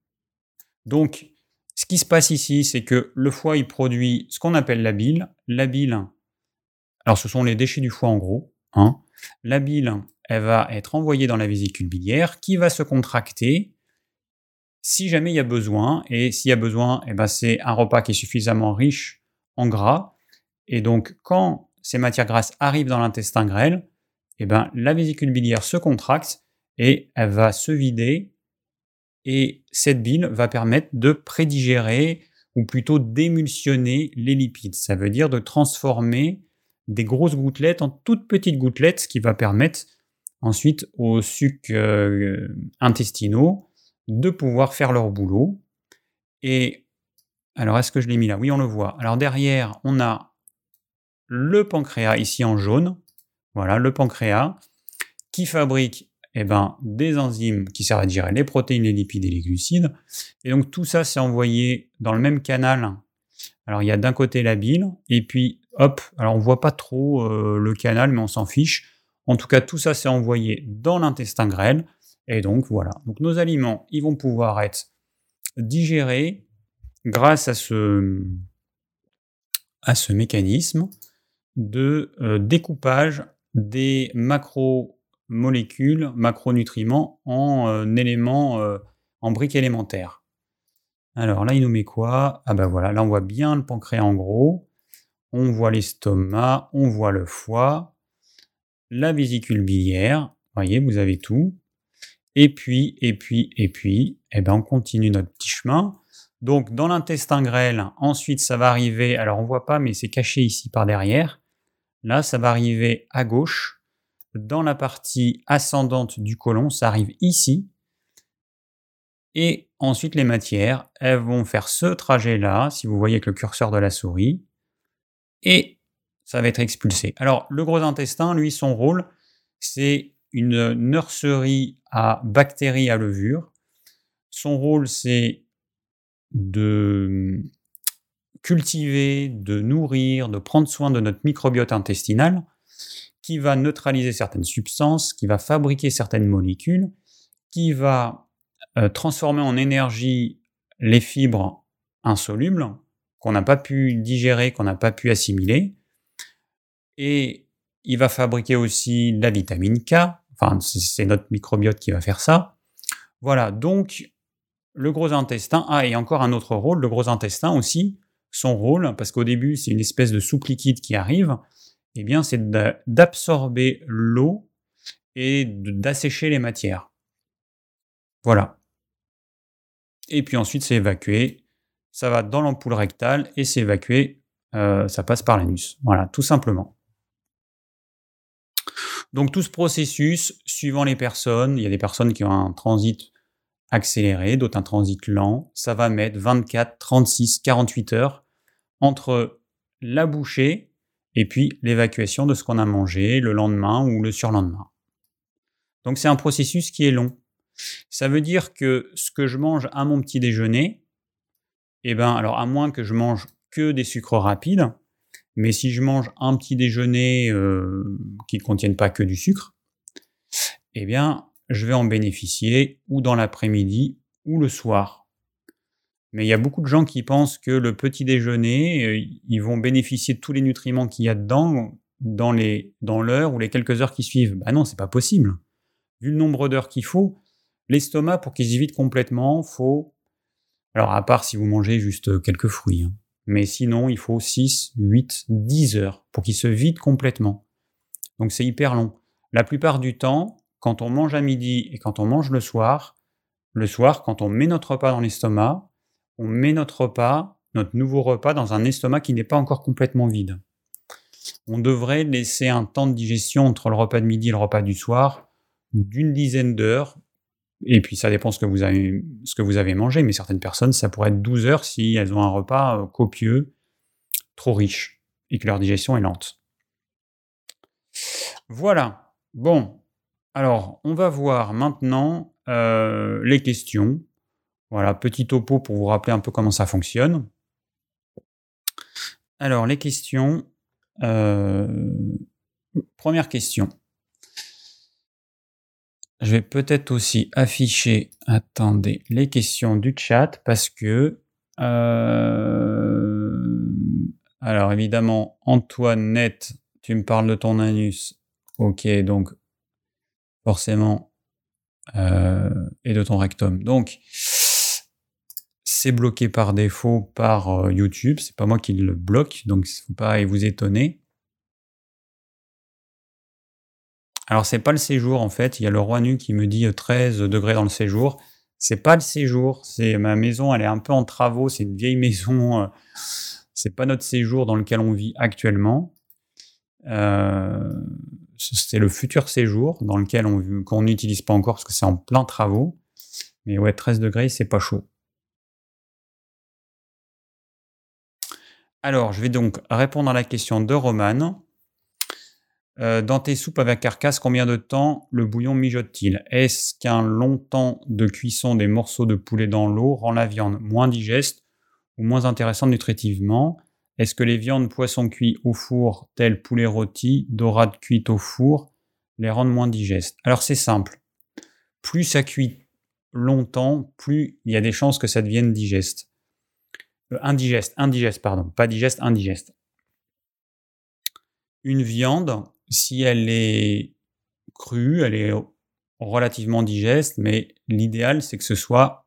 Donc, ce qui se passe ici, c'est que le foie, il produit ce qu'on appelle la bile. La bile, alors ce sont les déchets du foie en gros. Hein. La bile, elle va être envoyée dans la vésicule biliaire qui va se contracter si jamais il y a besoin. Et s'il y a besoin, eh ben c'est un repas qui est suffisamment riche en gras. Et donc, quand ces matières grasses arrivent dans l'intestin grêle, eh ben, la vésicule biliaire se contracte et elle va se vider. Et cette bile va permettre de prédigérer ou plutôt d'émulsionner les lipides. Ça veut dire de transformer des grosses gouttelettes en toutes petites gouttelettes, ce qui va permettre ensuite aux sucs euh, intestinaux de pouvoir faire leur boulot. Et alors, est-ce que je l'ai mis là? Oui, on le voit. Alors derrière, on a le pancréas ici en jaune. Voilà, le pancréas qui fabrique eh ben, des enzymes qui servent à digérer les protéines, les lipides et les glucides. Et donc tout ça, c'est envoyé dans le même canal. Alors il y a d'un côté la bile, et puis hop, alors on voit pas trop euh, le canal, mais on s'en fiche. En tout cas, tout ça s'est envoyé dans l'intestin grêle. Et donc voilà. Donc nos aliments, ils vont pouvoir être digérés grâce à ce, à ce mécanisme de euh, découpage des macromolécules, macronutriments en euh, éléments, euh, en briques élémentaires. Alors là, il nous met quoi? Ah ben voilà, là on voit bien le pancréas en gros, on voit l'estomac, on voit le foie, la vésicule biliaire, voyez, vous avez tout. Et puis, et puis, et puis, eh ben on continue notre petit chemin. Donc dans l'intestin grêle, ensuite ça va arriver, alors on voit pas mais c'est caché ici par derrière. Là, ça va arriver à gauche dans la partie ascendante du côlon, ça arrive ici. Et ensuite, les matières, elles vont faire ce trajet-là, si vous voyez avec le curseur de la souris, et ça va être expulsé. Alors, le gros intestin, lui, son rôle, c'est une nurserie à bactéries à levure. Son rôle, c'est de cultiver, de nourrir, de prendre soin de notre microbiote intestinal, qui va neutraliser certaines substances, qui va fabriquer certaines molécules, qui va euh, transformer en énergie les fibres insolubles qu'on n'a pas pu digérer, qu'on n'a pas pu assimiler. Et il va fabriquer aussi la vitamine K. Enfin, c'est notre microbiote qui va faire ça. Voilà, donc le gros intestin. Ah, et encore un autre rôle, le gros intestin aussi, son rôle, parce qu'au début, c'est une espèce de soupe liquide qui arrive, eh bien, c'est d'absorber l'eau et d'assécher les matières. Voilà. Et puis ensuite, c'est évacué. Ça va dans l'ampoule rectale et c'est évacué. Euh, ça passe par l'anus. Voilà, tout simplement. Donc tout ce processus, suivant les personnes, il y a des personnes qui ont un transit accéléré, d'autres un transit lent, ça va mettre 24, 36, 48 heures entre la bouchée et puis l'évacuation de ce qu'on a mangé le lendemain ou le surlendemain. Donc c'est un processus qui est long. Ça veut dire que ce que je mange à mon petit déjeuner, eh ben alors à moins que je mange que des sucres rapides, mais si je mange un petit déjeuner euh, qui ne contienne pas que du sucre, eh bien, je vais en bénéficier ou dans l'après-midi ou le soir. Mais il y a beaucoup de gens qui pensent que le petit déjeuner, euh, ils vont bénéficier de tous les nutriments qu'il y a dedans dans dans l'heure ou les quelques heures qui suivent. Bah non, c'est pas possible. Vu le nombre d'heures qu'il faut, l'estomac pour qu'il se vide complètement, faut alors à part si vous mangez juste quelques fruits. Hein. Mais sinon, il faut 6, 8, 10 heures pour qu'il se vide complètement. Donc c'est hyper long. La plupart du temps, quand on mange à midi et quand on mange le soir, le soir, quand on met notre repas dans l'estomac, on met notre repas, notre nouveau repas, dans un estomac qui n'est pas encore complètement vide. On devrait laisser un temps de digestion entre le repas de midi et le repas du soir d'une dizaine d'heures. Et puis ça dépend ce que vous avez, ce que vous avez mangé, mais certaines personnes, ça pourrait être 12 heures si elles ont un repas euh, copieux, trop riche, et que leur digestion est lente. Voilà. Bon. Alors, on va voir maintenant euh, les questions. Voilà, petit topo pour vous rappeler un peu comment ça fonctionne. Alors, les questions. Euh, première question. Je vais peut-être aussi afficher, attendez, les questions du chat parce que, euh, alors évidemment, Antoinette, tu me parles de ton anus. Ok, donc forcément, euh, et de ton rectum. Donc, c'est bloqué par défaut par euh, YouTube. C'est pas moi qui le bloque, donc il ne faut pas vous étonner. Alors c'est pas le séjour en fait. Il y a le roi nu qui me dit 13 euh, degrés dans le séjour. C'est pas le séjour. C'est ma maison. Elle est un peu en travaux. C'est une vieille maison. c'est pas notre séjour dans lequel on vit actuellement. c'est le futur séjour dans lequel on qu'on n'utilise pas encore parce que c'est en plein travaux. Mais ouais, 13 degrés, c'est pas chaud. Alors, je vais donc répondre à la question de Roman. Euh, dans tes soupes avec carcasse, combien de temps le bouillon mijote-t-il? Est-ce qu'un long temps de cuisson des morceaux de poulet dans l'eau rend la viande moins digeste ou moins intéressante nutritivement? Est-ce que les viandes poissons cuits au four, telles poulet rôti, dorade cuite au four, les rendent moins digestes? Alors c'est simple. Plus ça cuit longtemps, plus il y a des chances que ça devienne digeste. Euh, indigeste, indigeste, pardon, pas digeste, indigeste. Une viande, si elle est crue, elle est relativement digeste, mais l'idéal, c'est que ce soit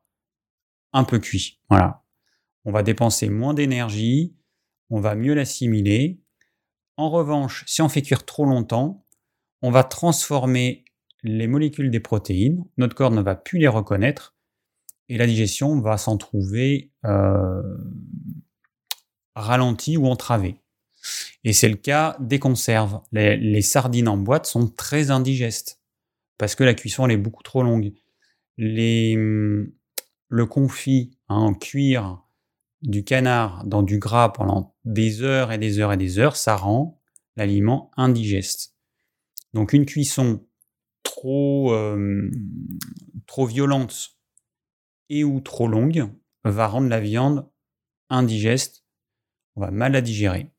un peu cuit. Voilà. On va dépenser moins d'énergie, on va mieux l'assimiler. En revanche, si on fait cuire trop longtemps, on va transformer les molécules des protéines, notre corps ne va plus les reconnaître, et la digestion va s'en trouver euh, ralentie ou entravée. Et c'est le cas des conserves. Les, sardines en boîte sont très indigestes parce que la cuisson est beaucoup trop longue. Le confit hein, en cuir du canard dans du gras pendant des heures et des heures et des heures, ça rend l'aliment indigeste. Donc une cuisson trop, euh, trop violente et ou trop longue va rendre la viande indigeste, on va mal la digérer.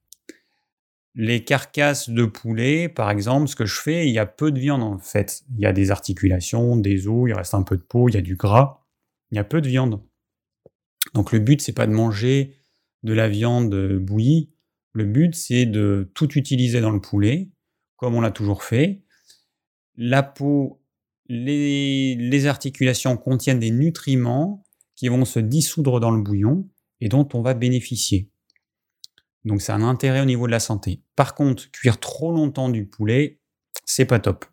Les carcasses de poulet, par exemple, ce que je fais, il y a peu de viande en fait. Il y a des articulations, des os, il reste un peu de peau, il y a du gras. Il y a peu de viande. Donc le but, c'est pas de manger de la viande bouillie. Le but, c'est de tout utiliser dans le poulet, comme on l'a toujours fait. La peau, les, articulations contiennent des nutriments qui vont se dissoudre dans le bouillon et dont on va bénéficier. Donc c'est un intérêt au niveau de la santé. Par contre, cuire trop longtemps du poulet, c'est pas top.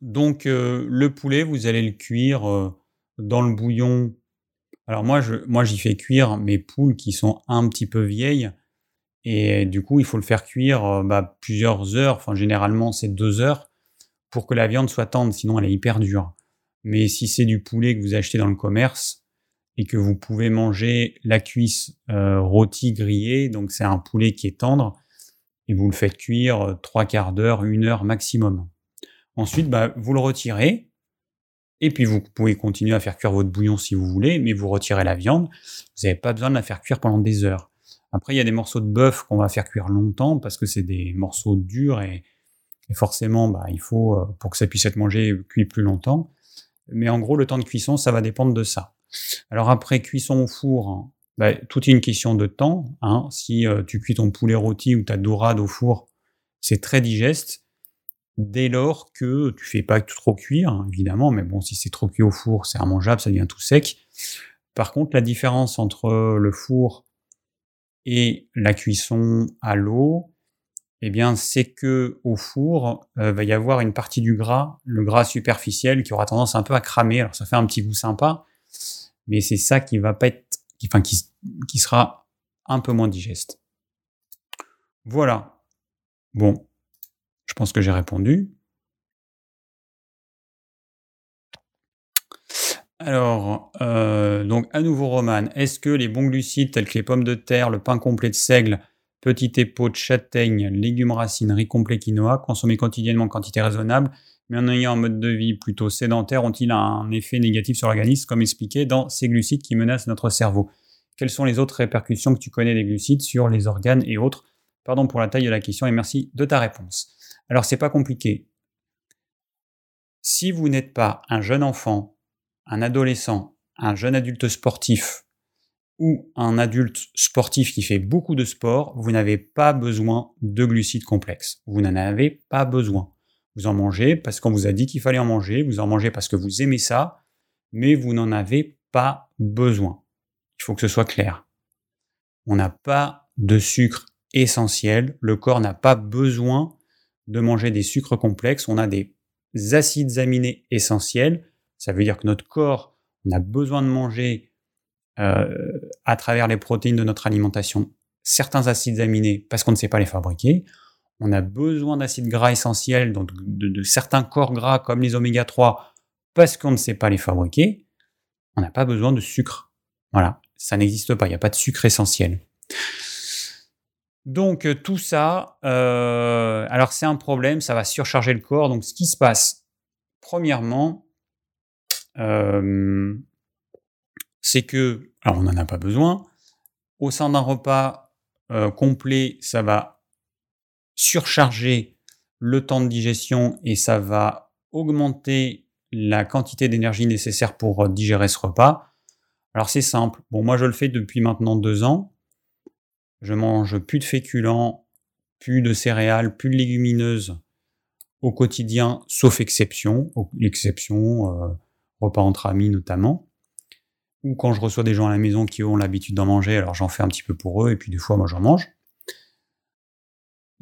Donc euh, le poulet, vous allez le cuire euh, dans le bouillon alors moi, j'y fais cuire mes poules qui sont un petit peu vieilles. Et du coup, il faut le faire cuire euh, bah, plusieurs heures. Enfin, généralement, c'est deux heures pour que la viande soit tendre. Sinon, elle est hyper dure. Mais si c'est du poulet que vous achetez dans le commerce et que vous pouvez manger la cuisse euh, rôtie grillée, donc c'est un poulet qui est tendre, et vous le faites cuire euh, trois quarts d'heure, une heure maximum. Ensuite, bah, vous le retirez et puis vous pouvez continuer à faire cuire votre bouillon si vous voulez, mais vous retirez la viande. Vous n'avez pas besoin de la faire cuire pendant des heures. Après, il y a des morceaux de bœuf qu'on va faire cuire longtemps parce que c'est des morceaux durs et, forcément, bah, il faut, euh, pour que ça puisse être mangé, cuit plus longtemps. Mais en gros, le temps de cuisson, ça va dépendre de ça. Alors après, cuisson au four, bah, tout est une question de temps. Hein. Si euh, tu cuis ton poulet rôti ou ta dorade au four, c'est très digeste dès lors que tu fais pas trop cuire, hein, évidemment, mais bon, si c'est trop cuit au four, c'est immangeable, ça devient tout sec. Par contre, la différence entre le four et la cuisson à l'eau, eh bien, c'est que au four, euh, va y avoir une partie du gras, le gras superficiel, qui aura tendance un peu à cramer. Alors, ça fait un petit goût sympa, mais c'est ça qui va pas être, enfin, qui, qui sera un peu moins digeste. Voilà. Bon, je pense que j'ai répondu. Alors, euh, donc à nouveau Roman, est-ce que les bons glucides tels que les pommes de terre, le pain complet de seigle, petit épaule de châtaigne, légumes racines, riz complet quinoa, consommés quotidiennement en quantité raisonnable, mais en ayant un mode de vie plutôt sédentaire, ont-ils un effet négatif sur l'organisme, comme expliqué dans ces glucides qui menacent notre cerveau? Quelles sont les autres répercussions que tu connais des glucides sur les organes et autres? Pardon pour la taille de la question et merci de ta réponse. Alors c'est pas compliqué. Si vous n'êtes pas un jeune enfant, un adolescent, un jeune adulte sportif ou un adulte sportif qui fait beaucoup de sport, vous n'avez pas besoin de glucides complexes. Vous n'en avez pas besoin. Vous en mangez parce qu'on vous a dit qu'il fallait en manger, vous en mangez parce que vous aimez ça, mais vous n'en avez pas besoin. Il faut que ce soit clair. On n'a pas de sucre essentiel, le corps n'a pas besoin de manger des sucres complexes, on a des acides aminés essentiels. Ça veut dire que notre corps, on a besoin de manger euh, à travers les protéines de notre alimentation certains acides aminés parce qu'on ne sait pas les fabriquer. On a besoin d'acides gras essentiels, donc de, certains corps gras comme les oméga 3 parce qu'on ne sait pas les fabriquer. On n'a pas besoin de sucre. Voilà, ça n'existe pas, il n'y a pas de sucre essentiel. Donc euh, tout ça, euh, alors c'est un problème, ça va surcharger le corps. Donc ce qui se passe, premièrement, euh, c'est que, alors on n'en a pas besoin, au sein d'un repas complet, ça va surcharger le temps de digestion et ça va augmenter la quantité d'énergie nécessaire pour digérer ce repas. Alors c'est simple. Bon, moi je le fais depuis maintenant deux ans. Je mange plus de féculents, plus de céréales, plus de légumineuses au quotidien, sauf exception, exception, euh, repas entre amis notamment, ou quand je reçois des gens à la maison qui ont l'habitude d'en manger, alors j'en fais un petit peu pour eux, et puis des fois moi j'en mange.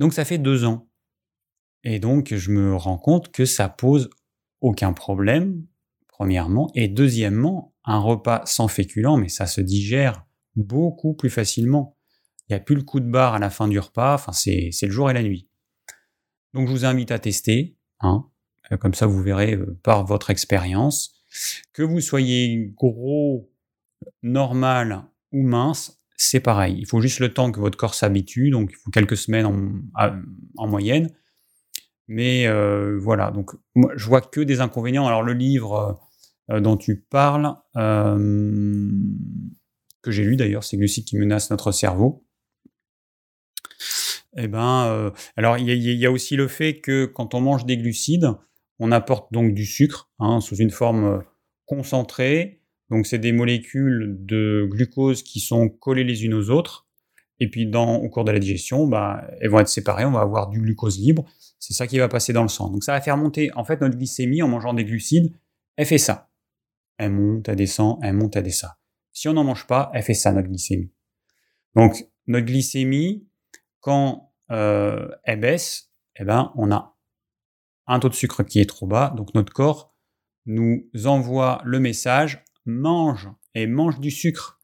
Donc ça fait deux ans. Et donc je me rends compte que ça pose aucun problème, premièrement, et deuxièmement, un repas sans féculents, mais ça se digère beaucoup plus facilement. Il n'y a plus le coup de barre à la fin du repas. Enfin, c'est le jour et la nuit. Donc, je vous invite à tester. Hein. Euh, comme ça, vous verrez euh, par votre expérience. Que vous soyez gros, normal ou mince, c'est pareil. Il faut juste le temps que votre corps s'habitue. Donc, il faut quelques semaines en, moyenne. Mais euh, voilà. Donc, moi, je vois que des inconvénients. Alors, le livre dont tu parles, que j'ai lu d'ailleurs, c'est Glucides qui menace notre cerveau. Eh ben, euh, alors il y, a aussi le fait que quand on mange des glucides, on apporte donc du sucre hein, sous une forme euh, concentrée. Donc c'est des molécules de glucose qui sont collées les unes aux autres. Et puis dans, au cours de la digestion, bah, elles vont être séparées. On va avoir du glucose libre. C'est ça qui va passer dans le sang. Donc ça va faire monter en fait notre glycémie en mangeant des glucides. Elle fait ça. Elle monte, elle descend, elle monte, elle descend. Si on n'en mange pas, elle fait ça, notre glycémie. Donc, notre glycémie, quand euh, elle baisse, eh ben, on a un taux de sucre qui est trop bas. Donc, notre corps nous envoie le message mange et mange du sucre.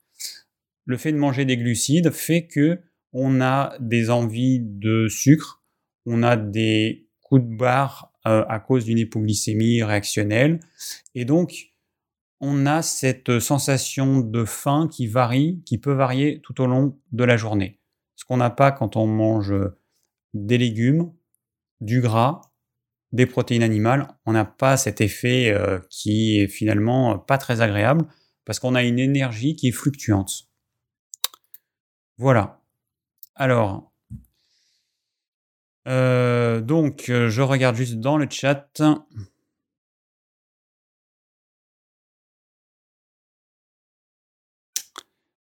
Le fait de manger des glucides fait que on a des envies de sucre, on a des coups de barre euh, à cause d'une hypoglycémie réactionnelle. Et donc, on a cette sensation de faim qui varie, qui peut varier tout au long de la journée. Ce qu'on n'a pas quand on mange des légumes, du gras, des protéines animales, on n'a pas cet effet euh, qui est finalement pas très agréable parce qu'on a une énergie qui est fluctuante. Voilà. Alors, euh, donc, je regarde juste dans le chat.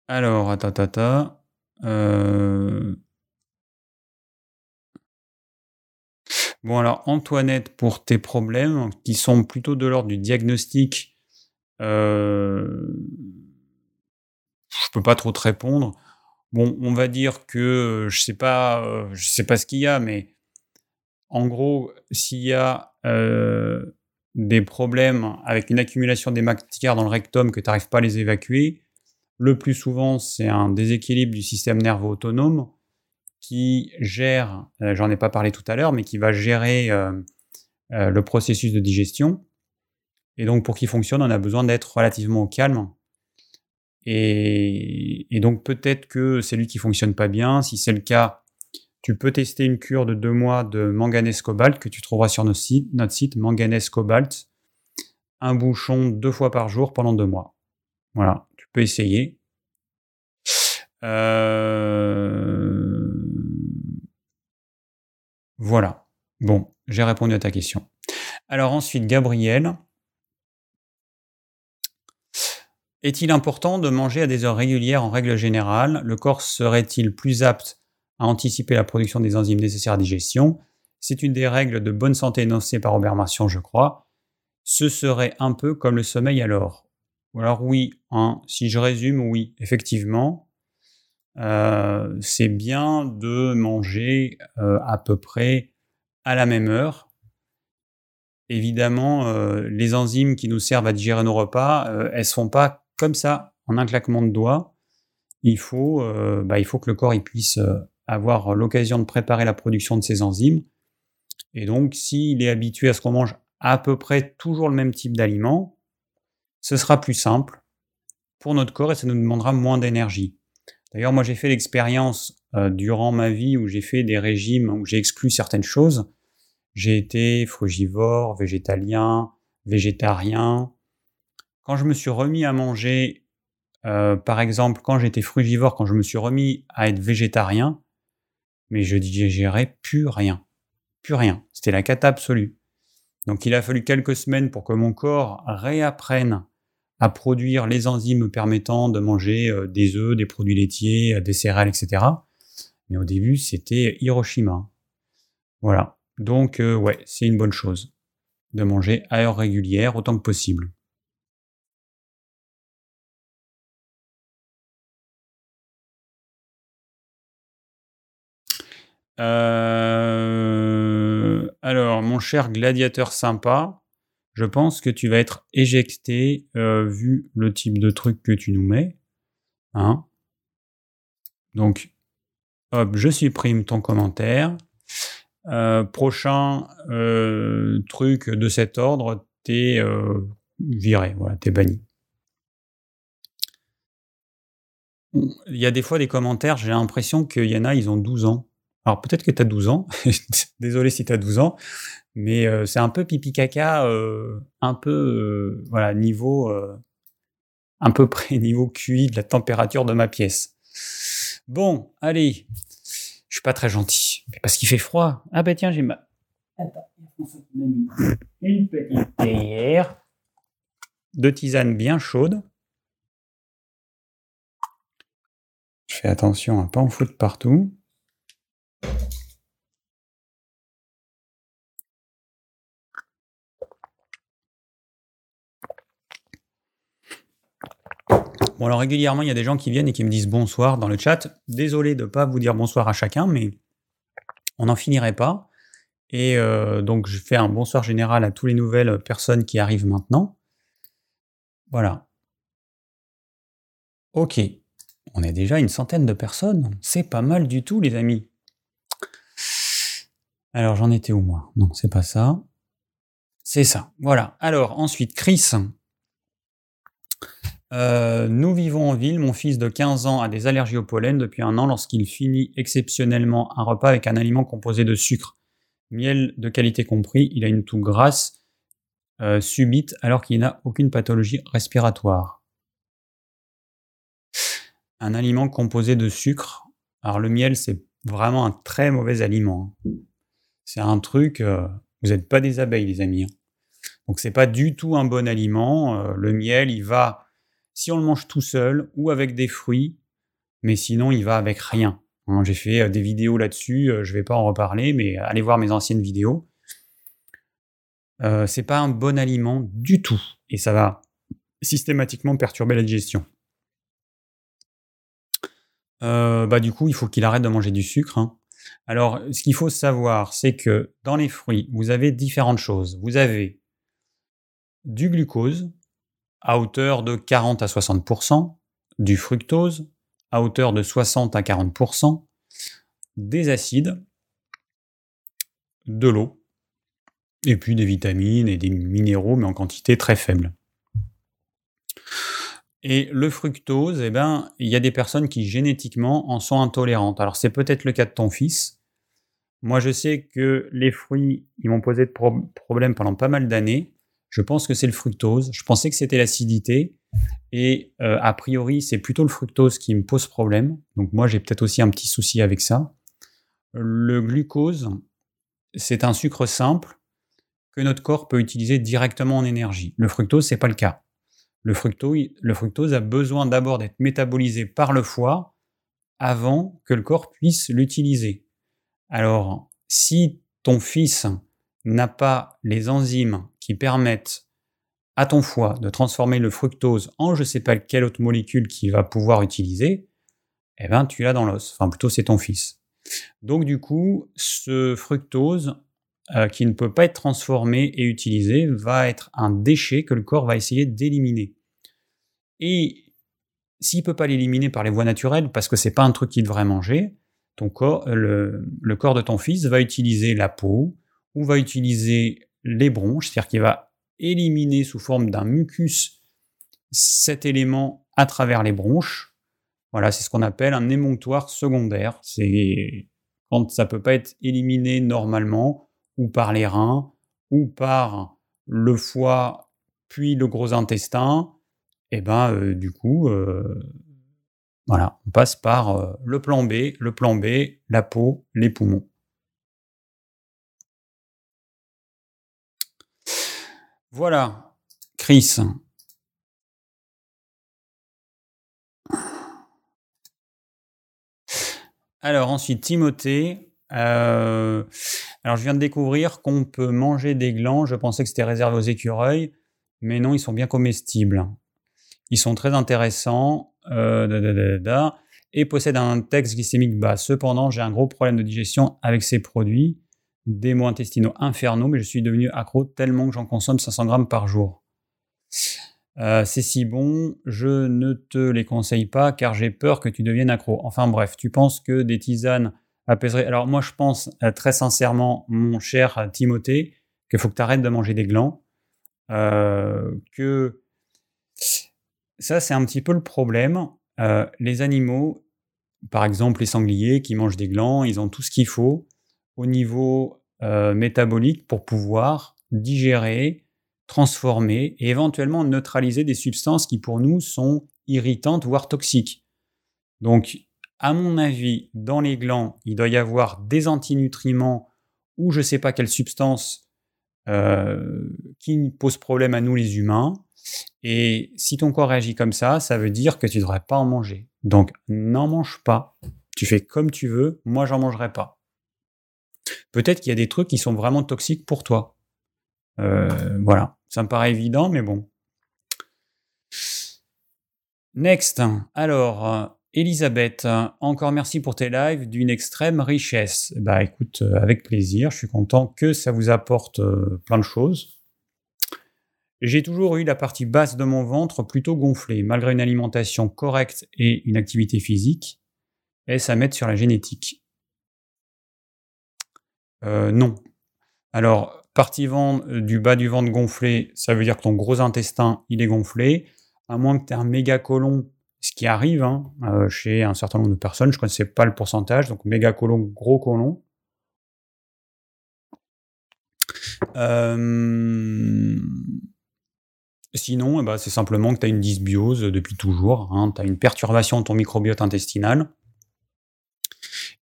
Alors, attends, attends. Euh... Bon, alors, Antoinette, pour tes problèmes, qui sont plutôt de l'ordre du diagnostic, euh... je peux pas trop te répondre. Bon, on va dire que je sais pas, euh, sais pas ce qu'il y a, mais en gros, s'il y a euh, des problèmes avec une accumulation des matières dans le rectum que tu n'arrives pas à les évacuer, le plus souvent, c'est un déséquilibre du système nerveux autonome qui gère, euh, j'en ai pas parlé tout à l'heure, mais qui va gérer euh, euh, le processus de digestion. Et donc, pour qu'il fonctionne, on a besoin d'être relativement au calme. Et, donc, peut-être que c'est lui qui fonctionne pas bien. Si c'est le cas, tu peux tester une cure de deux mois de manganèse cobalt que tu trouveras sur notre site, notre site manganèse cobalt. Un bouchon deux fois par jour pendant deux mois. Voilà essayer. Euh, voilà. Bon, j'ai répondu à ta question. Alors ensuite, Gabriel. Est-il important de manger à des heures régulières en règle générale? Le corps serait-il plus apte à anticiper la production des enzymes nécessaires à digestion? C'est une des règles de bonne santé énoncées par Robert Martian, je crois. Ce serait un peu comme le sommeil alors. Alors oui, hein, si je résume, oui, effectivement, euh, c'est bien de manger euh, à peu près à la même heure. Évidemment, euh, les enzymes qui nous servent à digérer nos repas, elles ne se font pas comme ça, en un claquement de doigts. Il faut, bah, il faut que le corps il puisse avoir l'occasion de préparer la production de ces enzymes. Et donc, s'il est habitué à ce qu'on mange à peu près toujours le même type d'aliment, ce sera plus simple pour notre corps et ça nous demandera moins d'énergie. D'ailleurs, moi j'ai fait l'expérience euh, durant ma vie où j'ai fait des régimes où j'ai exclu certaines choses. J'ai été frugivore, végétalien, végétarien. Quand je me suis remis à manger, euh, par exemple, quand j'étais frugivore, quand je me suis remis à être végétarien, mais je digérais plus rien. Plus rien. C'était la cata absolue. Donc il a fallu quelques semaines pour que mon corps réapprenne à produire les enzymes permettant de manger euh, des œufs, des produits laitiers, euh, des céréales, etc. Mais au début, c'était Hiroshima. Voilà. Donc, euh, ouais, c'est une bonne chose de manger à heure régulière autant que possible. alors, mon cher gladiateur sympa, je pense que tu vas être éjecté euh, vu le type de truc que tu nous mets. Hein Donc, je supprime ton commentaire. Euh, prochain euh, truc de cet ordre, t'es viré, voilà, t'es banni. Il y a des fois des commentaires, j'ai l'impression qu'il y en a, ils ont 12 ans. Alors peut-être que tu as 12 ans, désolé si tu as 12 ans, mais c'est un peu pipi caca, un peu, voilà, niveau, un peu près niveau QI de la température de ma pièce. Bon, allez, je suis pas très gentil, parce qu'il fait froid. Ah bah tiens, j'ai ma... une petite théière de tisane bien chaude. Je fais attention à pas en foutre partout. Bon, alors régulièrement, il y a des gens qui viennent et qui me disent bonsoir dans le chat. Désolé de ne pas vous dire bonsoir à chacun, mais on n'en finirait pas. Et euh, donc, je fais un bonsoir général à toutes les nouvelles personnes qui arrivent maintenant. Voilà. Ok. On est déjà une centaine de personnes. C'est pas mal du tout, les amis. Alors, j'en étais où, moi? Non, c'est pas ça. C'est ça. Voilà. Alors, ensuite, Chris euh, nous vivons en ville. Mon fils de 15 ans a des allergies au pollen depuis un an lorsqu'il finit exceptionnellement un repas avec un aliment composé de sucre, miel de qualité compris. Il a une toux grasse euh, subite alors qu'il n'a aucune pathologie respiratoire. Un aliment composé de sucre. Alors le miel, c'est vraiment un très mauvais aliment. Hein. C'est un truc. Euh, vous n'êtes pas des abeilles, les amis. Hein. Donc c'est pas du tout un bon aliment. le miel, il va si on le mange tout seul ou avec des fruits, mais sinon il va avec rien. Hein, j'ai fait euh, des vidéos là-dessus, euh, je ne vais pas en reparler, mais allez voir mes anciennes vidéos. Euh, c'est pas un bon aliment du tout, et ça va systématiquement perturber la digestion. bah du coup, il faut qu'il arrête de manger du sucre. Hein. Alors, ce qu'il faut savoir, c'est que dans les fruits, vous avez différentes choses. Vous avez du glucose, à hauteur de 40 à 60%, du fructose à hauteur de 60 à 40%, des acides, de l'eau, et puis des vitamines et des minéraux, mais en quantité très faible. Et le fructose, eh ben, il y a des personnes qui génétiquement en sont intolérantes. Alors c'est peut-être le cas de ton fils. Moi je sais que les fruits, ils m'ont posé de problèmes pendant pas mal d'années. Je pense que c'est le fructose. Je pensais que c'était l'acidité. Et euh, a priori, c'est plutôt le fructose qui me pose problème. Donc moi, j'ai peut-être aussi un petit souci avec ça. Le glucose, c'est un sucre simple que notre corps peut utiliser directement en énergie. Le fructose, c'est pas le cas. Le fructose, le fructose a besoin d'abord d'être métabolisé par le foie avant que le corps puisse l'utiliser. Alors, si ton fils n'a pas les enzymes qui permettent à ton foie de transformer le fructose en je ne sais pas quelle autre molécule qu'il va pouvoir utiliser, eh ben tu l'as dans l'os. Enfin plutôt c'est ton fils. Donc du coup, ce fructose euh, qui ne peut pas être transformé et utilisé va être un déchet que le corps va essayer d'éliminer. Et s'il ne peut pas l'éliminer par les voies naturelles, parce que c'est pas un truc qu'il devrait manger, ton corps, le, le corps de ton fils va utiliser la peau ou va utiliser les bronches, c'est-à-dire qu'il va éliminer sous forme d'un mucus cet élément à travers les bronches. Voilà, c'est ce qu'on appelle un émonctoire secondaire. C'est quand ça peut pas être éliminé normalement, ou par les reins, ou par le foie, puis le gros intestin. Et eh ben, euh, du coup, euh, voilà, on passe par euh, le plan B, le plan B, la peau, les poumons. Voilà, Chris. Alors ensuite, Timothée. Euh, alors je viens de découvrir qu'on peut manger des glands. Je pensais que c'était réservé aux écureuils, mais non, ils sont bien comestibles. Ils sont très intéressants euh, et possèdent un index glycémique bas. Cependant, j'ai un gros problème de digestion avec ces produits des maux intestinaux infernaux, mais je suis devenu accro tellement que j'en consomme 500 grammes par jour. c'est si bon, je ne te les conseille pas car j'ai peur que tu deviennes accro. Enfin bref, tu penses que des tisanes apaiseraient. Alors moi je pense très sincèrement, mon cher Timothée, qu'il faut que tu arrêtes de manger des glands. que ça c'est un petit peu le problème. les animaux, par exemple les sangliers qui mangent des glands, ils ont tout ce qu'il faut au niveau métabolique pour pouvoir digérer, transformer et éventuellement neutraliser des substances qui pour nous sont irritantes, voire toxiques. Donc, à mon avis, dans les glands, il doit y avoir des antinutriments ou je ne sais pas quelle substance euh, qui pose problème à nous les humains. Et si ton corps réagit comme ça, ça veut dire que tu ne devrais pas en manger. Donc, n'en mange pas. Tu fais comme tu veux, moi j'en mangerai pas. Peut-être qu'il y a des trucs qui sont vraiment toxiques pour toi. Euh, voilà, ça me paraît évident, mais bon. Next. Alors, Elisabeth, encore merci pour tes lives d'une extrême richesse. Bah écoute, euh, avec plaisir, je suis content que ça vous apporte euh, plein de choses. J'ai toujours eu la partie basse de mon ventre plutôt gonflée, malgré une alimentation correcte et une activité physique. Est-ce à mettre sur la génétique? Non. Alors, partie ventre, euh, du bas du ventre gonflé, ça veut dire que ton gros intestin, il est gonflé. À moins que tu aies un méga colon, ce qui arrive hein, euh, chez un certain nombre de personnes, je ne connaissais pas le pourcentage, donc méga colon, gros colon. Euh, sinon, eh ben, c'est simplement que tu as une dysbiose depuis toujours, hein. tu as une perturbation de ton microbiote intestinal,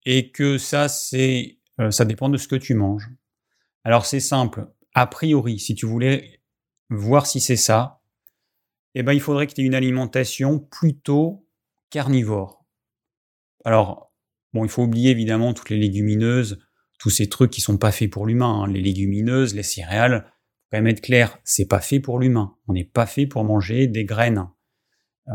et que ça, c'est, ça dépend de ce que tu manges. Alors c'est simple. A priori, si tu voulais voir si c'est ça, eh ben, il faudrait que tu aies une alimentation plutôt carnivore. Alors, bon, il faut oublier évidemment toutes les légumineuses, tous ces trucs qui sont pas faits pour l'humain. Hein. Les légumineuses, les céréales, faut quand même être clair, c'est pas fait pour l'humain. On n'est pas fait pour manger des graines.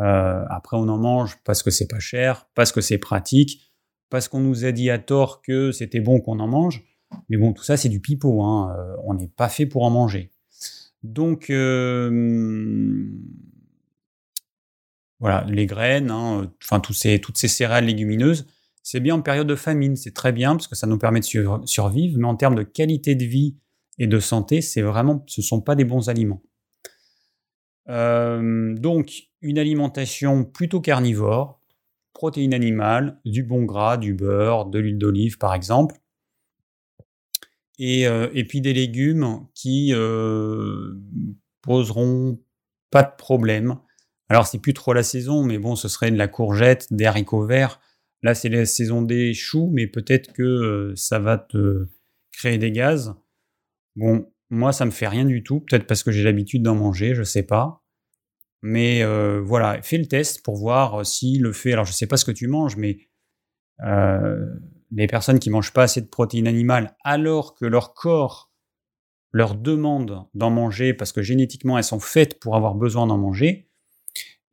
Euh, après, on en mange parce que c'est pas cher, parce que c'est pratique, parce qu'on nous a dit à tort que c'était bon qu'on en mange. Mais bon, tout ça, c'est du pipeau. Hein. Euh, on n'est pas fait pour en manger. Donc, euh, voilà, les graines, hein, enfin, toutes ces céréales légumineuses, c'est bien en période de famine. C'est très bien parce que ça nous permet de survivre. Mais en termes de qualité de vie et de santé, c'est vraiment, ce ne sont pas des bons aliments. Euh, donc, une alimentation plutôt carnivore, protéines animales, du bon gras, du beurre, de l'huile d'olive par exemple, euh, et, puis des légumes qui euh, poseront pas de problème. Alors c'est plus trop la saison, mais bon, ce serait de la courgette, des haricots verts. Là, c'est la saison des choux, mais peut-être que euh, ça va te créer des gaz. Bon, moi, ça me fait rien du tout. Peut-être parce que j'ai l'habitude d'en manger, je sais pas. Mais voilà, fais le test pour voir si le fait. Alors, je sais pas ce que tu manges, mais les personnes qui mangent pas assez de protéines animales alors que leur corps leur demande d'en manger parce que génétiquement elles sont faites pour avoir besoin d'en manger,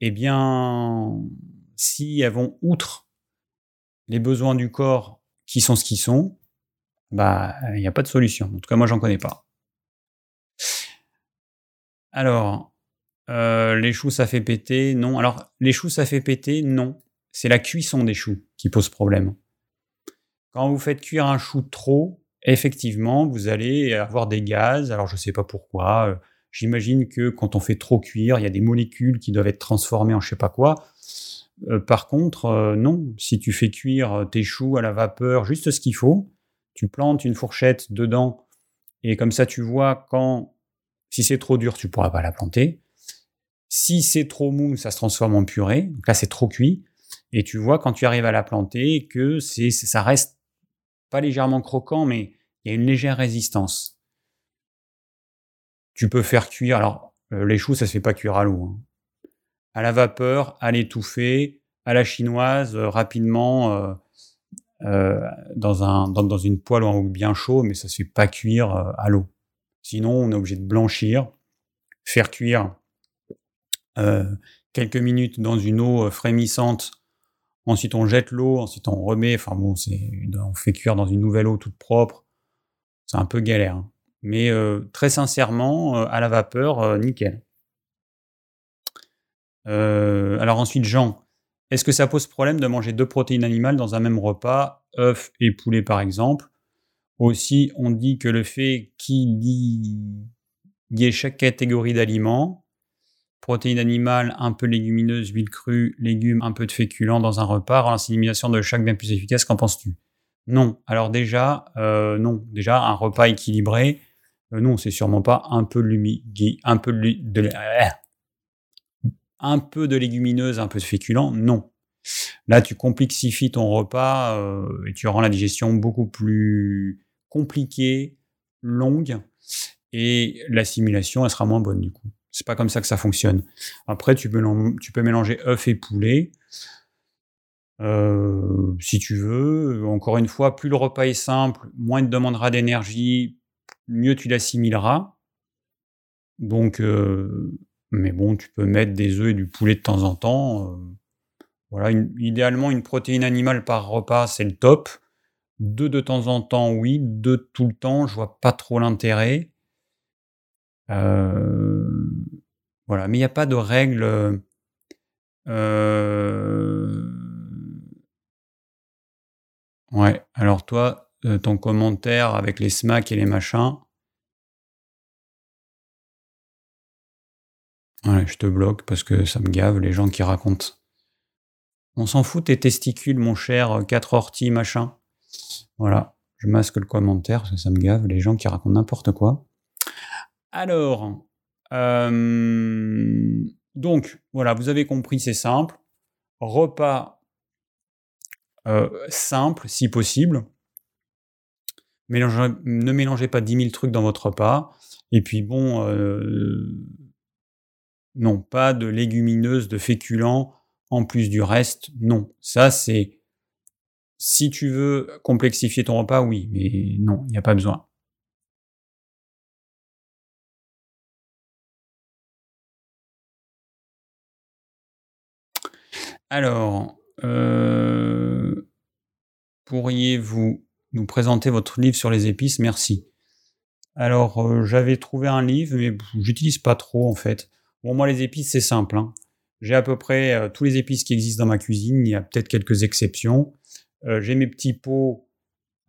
eh bien, si elles vont outre les besoins du corps qui sont ce qu'ils sont, bah, il n'y a pas de solution. En tout cas, moi, j'en connais pas. Alors, euh, les choux, ça fait péter Non. Alors, les choux, ça fait péter Non. C'est la cuisson des choux qui pose problème. Quand vous faites cuire un chou trop, effectivement, vous allez avoir des gaz. Alors, je ne sais pas pourquoi. Euh, j'imagine que quand on fait trop cuire, il y a des molécules qui doivent être transformées en je sais pas quoi. Euh, par contre, non. Si tu fais cuire tes choux à la vapeur, juste ce qu'il faut, tu plantes une fourchette dedans et comme ça, tu vois quand, si c'est trop dur, tu pourras pas la planter. Si c'est trop mou, ça se transforme en purée. Donc là, c'est trop cuit. Et tu vois quand tu arrives à la planter que c'est, ça reste pas légèrement croquant, mais il y a une légère résistance. Tu peux faire cuire, alors euh, les choux, ça se fait pas cuire à l'eau. Hein. À la vapeur, à l'étouffer, à la chinoise, euh, rapidement, euh, dans, un, dans, une poêle en bien chaud, mais ça se fait pas cuire à l'eau. Sinon, on est obligé de blanchir, faire cuire quelques minutes dans une eau frémissante Ensuite, on jette l'eau, ensuite on remet. Enfin bon, on fait cuire dans une nouvelle eau toute propre. C'est un peu galère. Hein. Mais euh, très sincèrement, euh, à la vapeur, euh, nickel. Euh, alors ensuite, Jean, est-ce que ça pose problème de manger deux protéines animales dans un même repas, œufs et poulet par exemple? Aussi, on dit que le fait qu'il y ait chaque catégorie d'aliments, protéines animales, un peu légumineuses, huile crue, légumes, un peu de féculents dans un repas rend l'assimilation de chaque bien plus efficace. Qu'en penses-tu? Non. Alors déjà, euh, non. Déjà, un repas équilibré, euh, non, c'est sûrement pas un peu de, un peu de, un peu de légumineuses, un peu de féculents. Non. Là, tu complexifies ton repas euh, et tu rends la digestion beaucoup plus compliquée, longue, et l'assimilation, elle sera moins bonne du coup. C'est pas comme ça que ça fonctionne. Après, tu peux, mélanger œufs et poulet. Euh, si tu veux. Encore une fois, plus le repas est simple, moins il te demandera d'énergie, mieux tu l'assimileras. Donc, euh, mais bon, tu peux mettre des œufs et du poulet de temps en temps. Euh, voilà, idéalement, une protéine animale par repas, c'est le top. Deux de temps en temps, oui. Deux tout le temps, je vois pas trop l'intérêt. Euh, voilà, mais il n'y a pas de règle. Euh, ouais, alors toi, euh, ton commentaire avec les smacks et les machins. Ouais, je te bloque parce que ça me gave les gens qui racontent. On s'en fout tes testicules, mon cher 4 orties, machin. Voilà, je masque le commentaire parce que ça me gave les gens qui racontent n'importe quoi. Alors, euh, donc, voilà, vous avez compris, c'est simple. Repas euh, simple, si possible. ne mélangez pas 10 000 trucs dans votre repas. Et puis, bon, euh, non, pas de légumineuses, de féculents en plus du reste. Non, ça, c'est. Si tu veux complexifier ton repas, oui, mais non, il n'y a pas besoin. Alors, euh, pourriez-vous nous présenter votre livre sur les épices? Merci. Alors, euh, j'avais trouvé un livre, mais j'utilise pas trop en fait. Bon, moi, les épices, c'est simple. Hein. J'ai à peu près euh, tous les épices qui existent dans ma cuisine. Il y a peut-être quelques exceptions. J'ai mes petits pots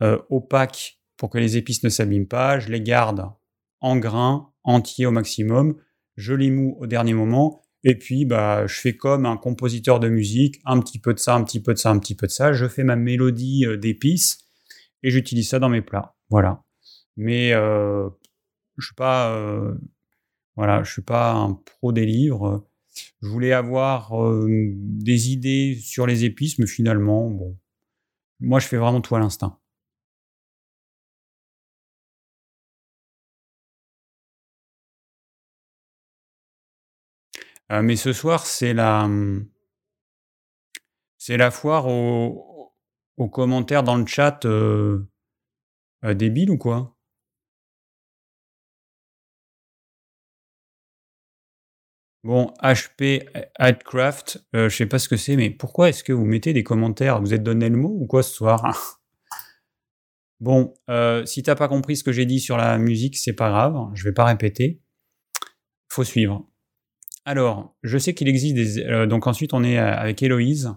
opaques pour que les épices ne s'abîment pas. Je les garde en grains, entiers au maximum. Je les mous au dernier moment et puis, bah, je fais comme un compositeur de musique, un petit peu de ça, un petit peu de ça, un petit peu de ça. Je fais ma mélodie euh, d'épices et j'utilise ça dans mes plats. Voilà. Mais euh, je suis pas, euh, voilà, je suis pas un pro des livres. Je voulais avoir des idées sur les épices, mais finalement, bon, moi, je fais vraiment tout à l'instinct. Euh, mais ce soir, c'est la, hum, c'est la foire aux, commentaires dans le chat euh, euh, débile ou quoi? Bon, HP Adcraft, je sais pas ce que c'est, mais pourquoi est-ce que vous mettez des commentaires? Vous êtes donné le mot ou quoi ce soir? Bon, si t'as pas compris ce que j'ai dit sur la musique, c'est pas grave, je vais pas répéter. Faut suivre. Alors, je sais qu'il existe des... Euh, donc ensuite, on est euh, avec Héloïse.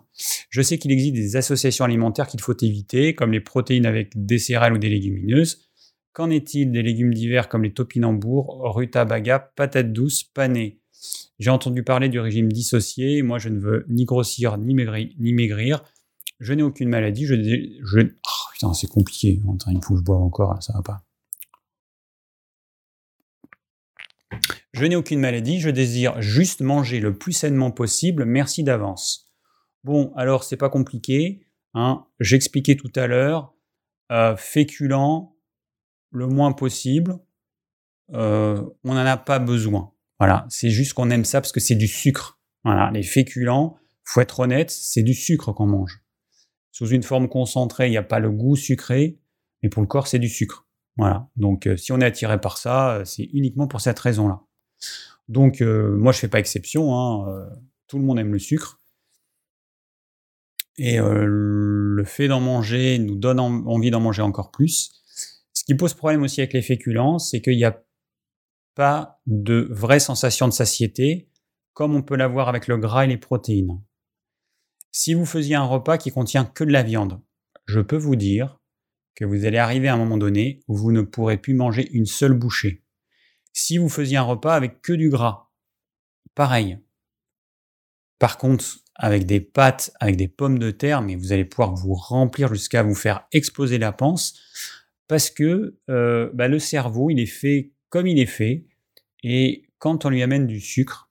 Je sais qu'il existe des associations alimentaires qu'il faut éviter, comme les protéines avec des céréales ou des légumineuses. Qu'en est-il des légumes divers comme les topinambours, rutabaga, patates douces, panais? J'ai entendu parler du régime dissocié. Moi, je ne veux ni grossir ni maigrir. Je n'ai aucune maladie. Je, je... Oh, putain, c'est compliqué. Il faut que je boive encore, ça va pas. Je n'ai aucune maladie, je désire juste manger le plus sainement possible, merci d'avance. Bon, alors c'est pas compliqué, hein. j'expliquais tout à l'heure, euh, le moins possible, euh, on n'en a pas besoin. Voilà, c'est juste qu'on aime ça parce que c'est du sucre. Voilà, les féculents, faut être honnête, c'est du sucre qu'on mange. Sous une forme concentrée, il n'y a pas le goût sucré, mais pour le corps, c'est du sucre. Voilà, donc euh, si on est attiré par ça, c'est uniquement pour cette raison-là. Donc, euh, moi, je fais pas exception. Hein, euh, tout le monde aime le sucre. Et euh, le fait d'en manger nous donne envie d'en manger encore plus. Ce qui pose problème aussi avec les féculents, c'est qu'il n'y a pas de vraie sensation de satiété comme on peut l'avoir avec le gras et les protéines. Si vous faisiez un repas qui contient que de la viande, je peux vous dire que vous allez arriver à un moment donné où vous ne pourrez plus manger une seule bouchée. Si vous faisiez un repas avec que du gras, pareil. Par contre, avec des pâtes, avec des pommes de terre, mais vous allez pouvoir vous remplir jusqu'à vous faire exploser la panse, parce que euh, bah, le cerveau, il est fait comme il est fait, et quand on lui amène du sucre,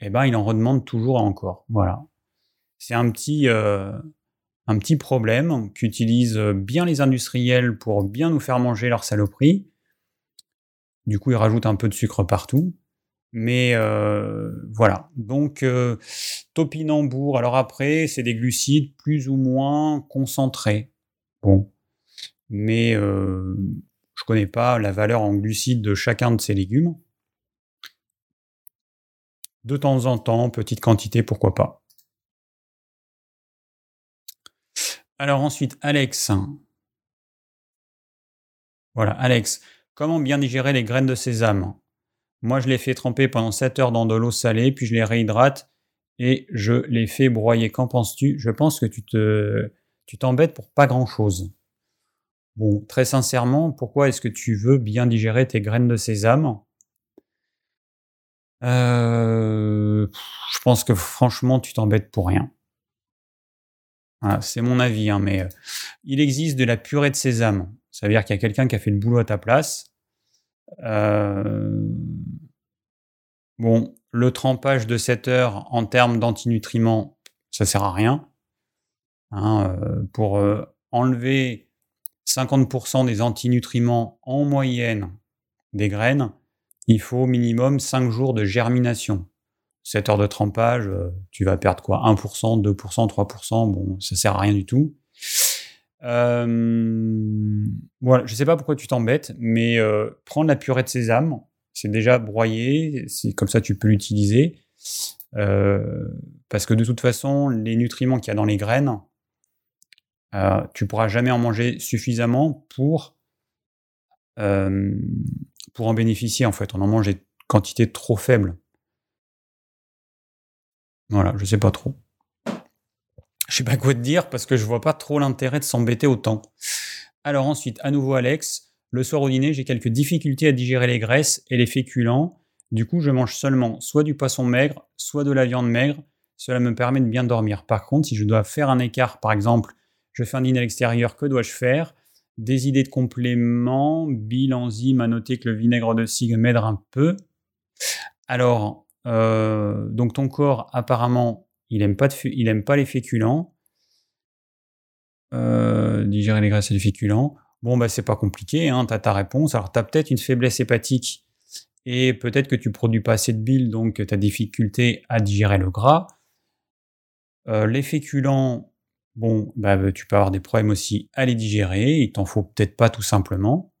eh ben, il en redemande toujours encore. Voilà. C'est un petit, euh, un petit problème qu'utilisent bien les industriels pour bien nous faire manger leur saloperie. Du coup, ils rajoutent un peu de sucre partout. Mais euh, voilà. Donc, euh, topinambour. Alors après, c'est des glucides plus ou moins concentrés. Bon. Mais euh, je connais pas la valeur en glucides de chacun de ces légumes. De temps en temps, petite quantité, pourquoi pas. Alors ensuite, Alex. Voilà, Alex. Comment bien digérer les graines de sésame? Moi, je les fais tremper pendant 7 heures dans de l'eau salée, puis je les réhydrate et je les fais broyer. Qu'en penses-tu? Je pense que tu te, tu t'embêtes pour pas grand-chose. Bon, très sincèrement, pourquoi est-ce que tu veux bien digérer tes graines de sésame? Euh, Je pense que franchement, tu t'embêtes pour rien. c'est mon avis, hein, mais euh, il existe de la purée de sésame. Ça veut dire qu'il y a quelqu'un qui a fait le boulot à ta place. Euh, bon, le trempage de 7 heures en termes d'antinutriments, ça sert à rien. Hein, euh, pour euh, enlever 50% des antinutriments en moyenne des graines, il faut au minimum 5 jours de germination. 7 heures de trempage, tu vas perdre quoi? 1%, 2%, 3%, bon, ça sert à rien du tout. Euh, voilà, je sais pas pourquoi tu t'embêtes, mais euh, prendre la purée de sésame, c'est déjà broyé, c'est comme ça tu peux l'utiliser. Euh, parce que de toute façon, les nutriments qu'il y a dans les graines, euh, tu pourras jamais en manger suffisamment pour, pour en bénéficier en fait. On en mange des quantités trop faibles. Voilà, je sais pas trop. Je sais pas quoi te dire parce que je vois pas trop l'intérêt de s'embêter autant. Alors ensuite, à nouveau Alex, le soir au dîner, j'ai quelques difficultés à digérer les graisses et les féculents. Du coup, je mange seulement soit du poisson maigre, soit de la viande maigre. Cela me permet de bien dormir. Par contre, si je dois faire un écart, par exemple, je fais un dîner à l'extérieur, que dois-je faire? Des idées de compléments, Bill enzyme, à noter que le vinaigre de cidre m'aide un peu. Alors, euh, donc ton corps apparemment il aime pas, les féculents. Euh, digérer les graisses et les féculents. Bon, bah, c'est pas compliqué, hein, tu as ta réponse. Alors, tu as peut-être une faiblesse hépatique et peut-être que tu produis pas assez de bile, donc tu as difficulté à digérer le gras. Euh, les féculents, bon, bah, tu peux avoir des problèmes aussi à les digérer, il t'en faut peut-être pas tout simplement.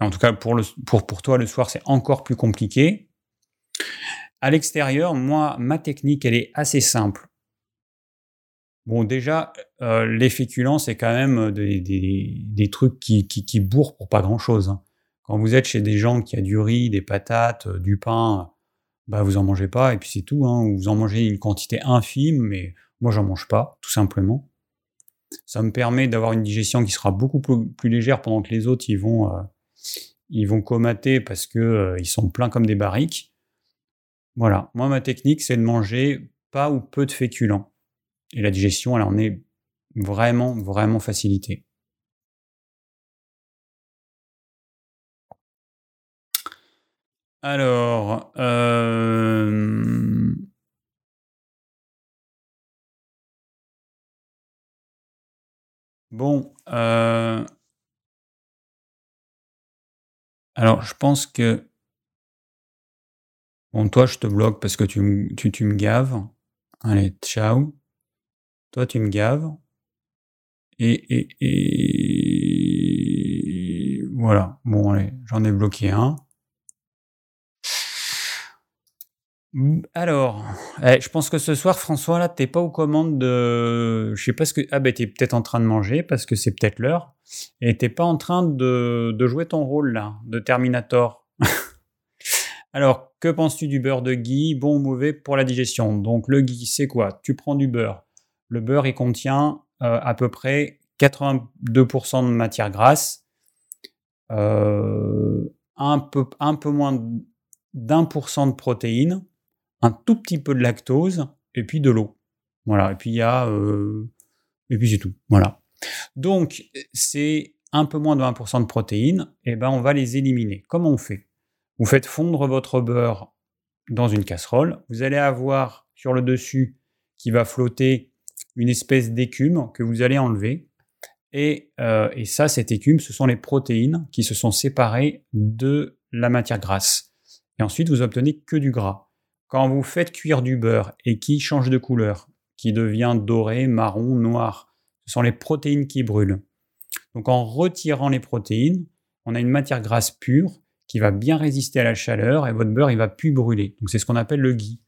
en tout cas, pour, pour toi, le soir, c'est encore plus compliqué. À l'extérieur, moi, ma technique, elle est assez simple. Bon, déjà, euh, les féculents, c'est quand même des, des, trucs qui, qui, bourrent pour pas grand-chose. Hein. Quand vous êtes chez des gens qui a du riz, des patates, euh, du pain, bah vous en mangez pas et puis c'est tout. Hein. Vous en mangez une quantité infime, mais moi j'en mange pas, tout simplement. Ça me permet d'avoir une digestion qui sera beaucoup plus, légère pendant que les autres ils vont euh, ils vont comater parce que ils sont pleins comme des barriques. Voilà, moi ma technique c'est de manger pas ou peu de féculents. Et la digestion, elle en est vraiment, vraiment facilitée. Alors, euh... bon, euh... alors je pense que Bon, toi, je te bloque parce que tu, tu, me gaves. Allez, ciao. Toi, tu me gaves. Et, et, et... voilà. Bon, allez, j'en ai bloqué un. Alors, eh, je pense que ce soir, François, là, t'es pas aux commandes de. Je sais pas ce que. Ah, ben, t'es peut-être en train de manger parce que c'est peut-être l'heure. Et t'es pas en train de, de jouer ton rôle, là, de Terminator. Alors, que penses-tu du beurre de ghee Bon ou mauvais pour la digestion? Donc, le ghee, c'est quoi? Tu prends du beurre. Le beurre, il contient euh, à peu près 82% de matière grasse, euh, un, peu, moins d'un pour cent de protéines, un tout petit peu de lactose, et puis de l'eau. Voilà, et puis il y a... Euh, et puis c'est tout. Voilà. Donc, c'est un peu moins de 1% de protéines, et ben on va les éliminer. Comment on fait? Vous faites fondre votre beurre dans une casserole. Vous allez avoir sur le dessus qui va flotter une espèce d'écume que vous allez enlever. Et, euh, et, ça, cette écume, ce sont les protéines qui se sont séparées de la matière grasse. Et ensuite, vous obtenez que du gras. Quand vous faites cuire du beurre et qui change de couleur, qui devient doré, marron, noir, ce sont les protéines qui brûlent. Donc en retirant les protéines, on a une matière grasse pure qui va bien résister à la chaleur et votre beurre il va plus brûler. Donc c'est ce qu'on appelle le ghee.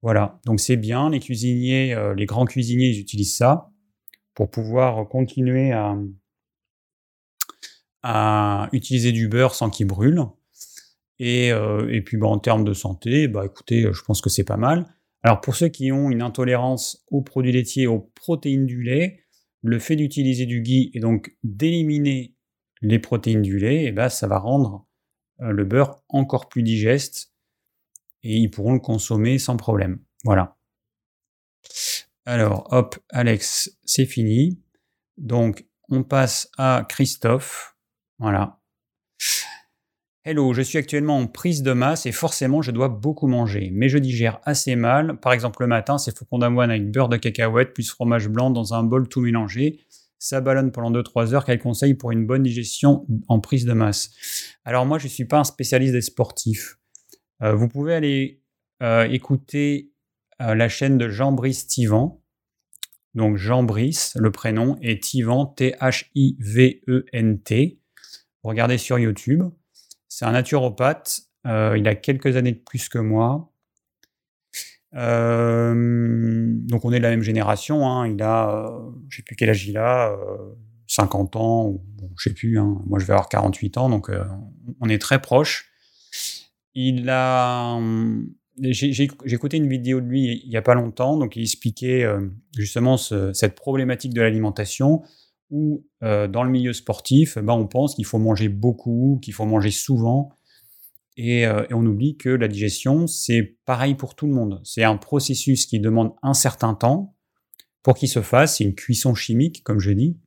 Voilà, donc c'est bien. Les cuisiniers, euh, les grands cuisiniers, ils utilisent ça pour pouvoir continuer à, utiliser du beurre sans qu'il brûle. Et, euh, puis bah, en termes de santé, bah écoutez, je pense que c'est pas mal. Alors pour ceux qui ont une intolérance aux produits laitiers, aux protéines du lait, le fait d'utiliser du ghee et donc d'éliminer les protéines du lait, eh ben, ça va rendre le beurre encore plus digeste et ils pourront le consommer sans problème. Voilà. Alors, hop, Alex, c'est fini. Donc, on passe à Christophe. Voilà. Hello, je suis actuellement en prise de masse et forcément je dois beaucoup manger, mais je digère assez mal. Par exemple, le matin, c'est flocons d'avoine avec beurre de cacahuète plus fromage blanc dans un bol tout mélangé. Ça ballonne pendant 2-3 heures. Quel conseil pour une bonne digestion en prise de masse Alors, moi, je ne suis pas un spécialiste des sportifs. Euh, vous pouvez aller euh, écouter euh, la chaîne de Jean-Brice Tivan. Donc, Jean-Brice, le prénom, et Tivan, T-H-I-V-E-N-T. Regardez sur YouTube. C'est un naturopathe. Il a quelques années de plus que moi. Euh, donc on est de la même génération. Hein. Il a, euh, je sais plus quel âge il a, 50 ans, ou, je sais plus. Hein. Moi je vais avoir 48 ans, donc on est très proches. Il a, j'ai écouté une vidéo de lui il y a pas longtemps, donc il expliquait justement cette problématique de l'alimentation où euh, dans le milieu sportif, ben, on pense qu'il faut manger beaucoup, qu'il faut manger souvent, euh, et, on oublie que la digestion, c'est pareil pour tout le monde. C'est un processus qui demande un certain temps pour qu'il se fasse, c'est une cuisson chimique, comme je dis,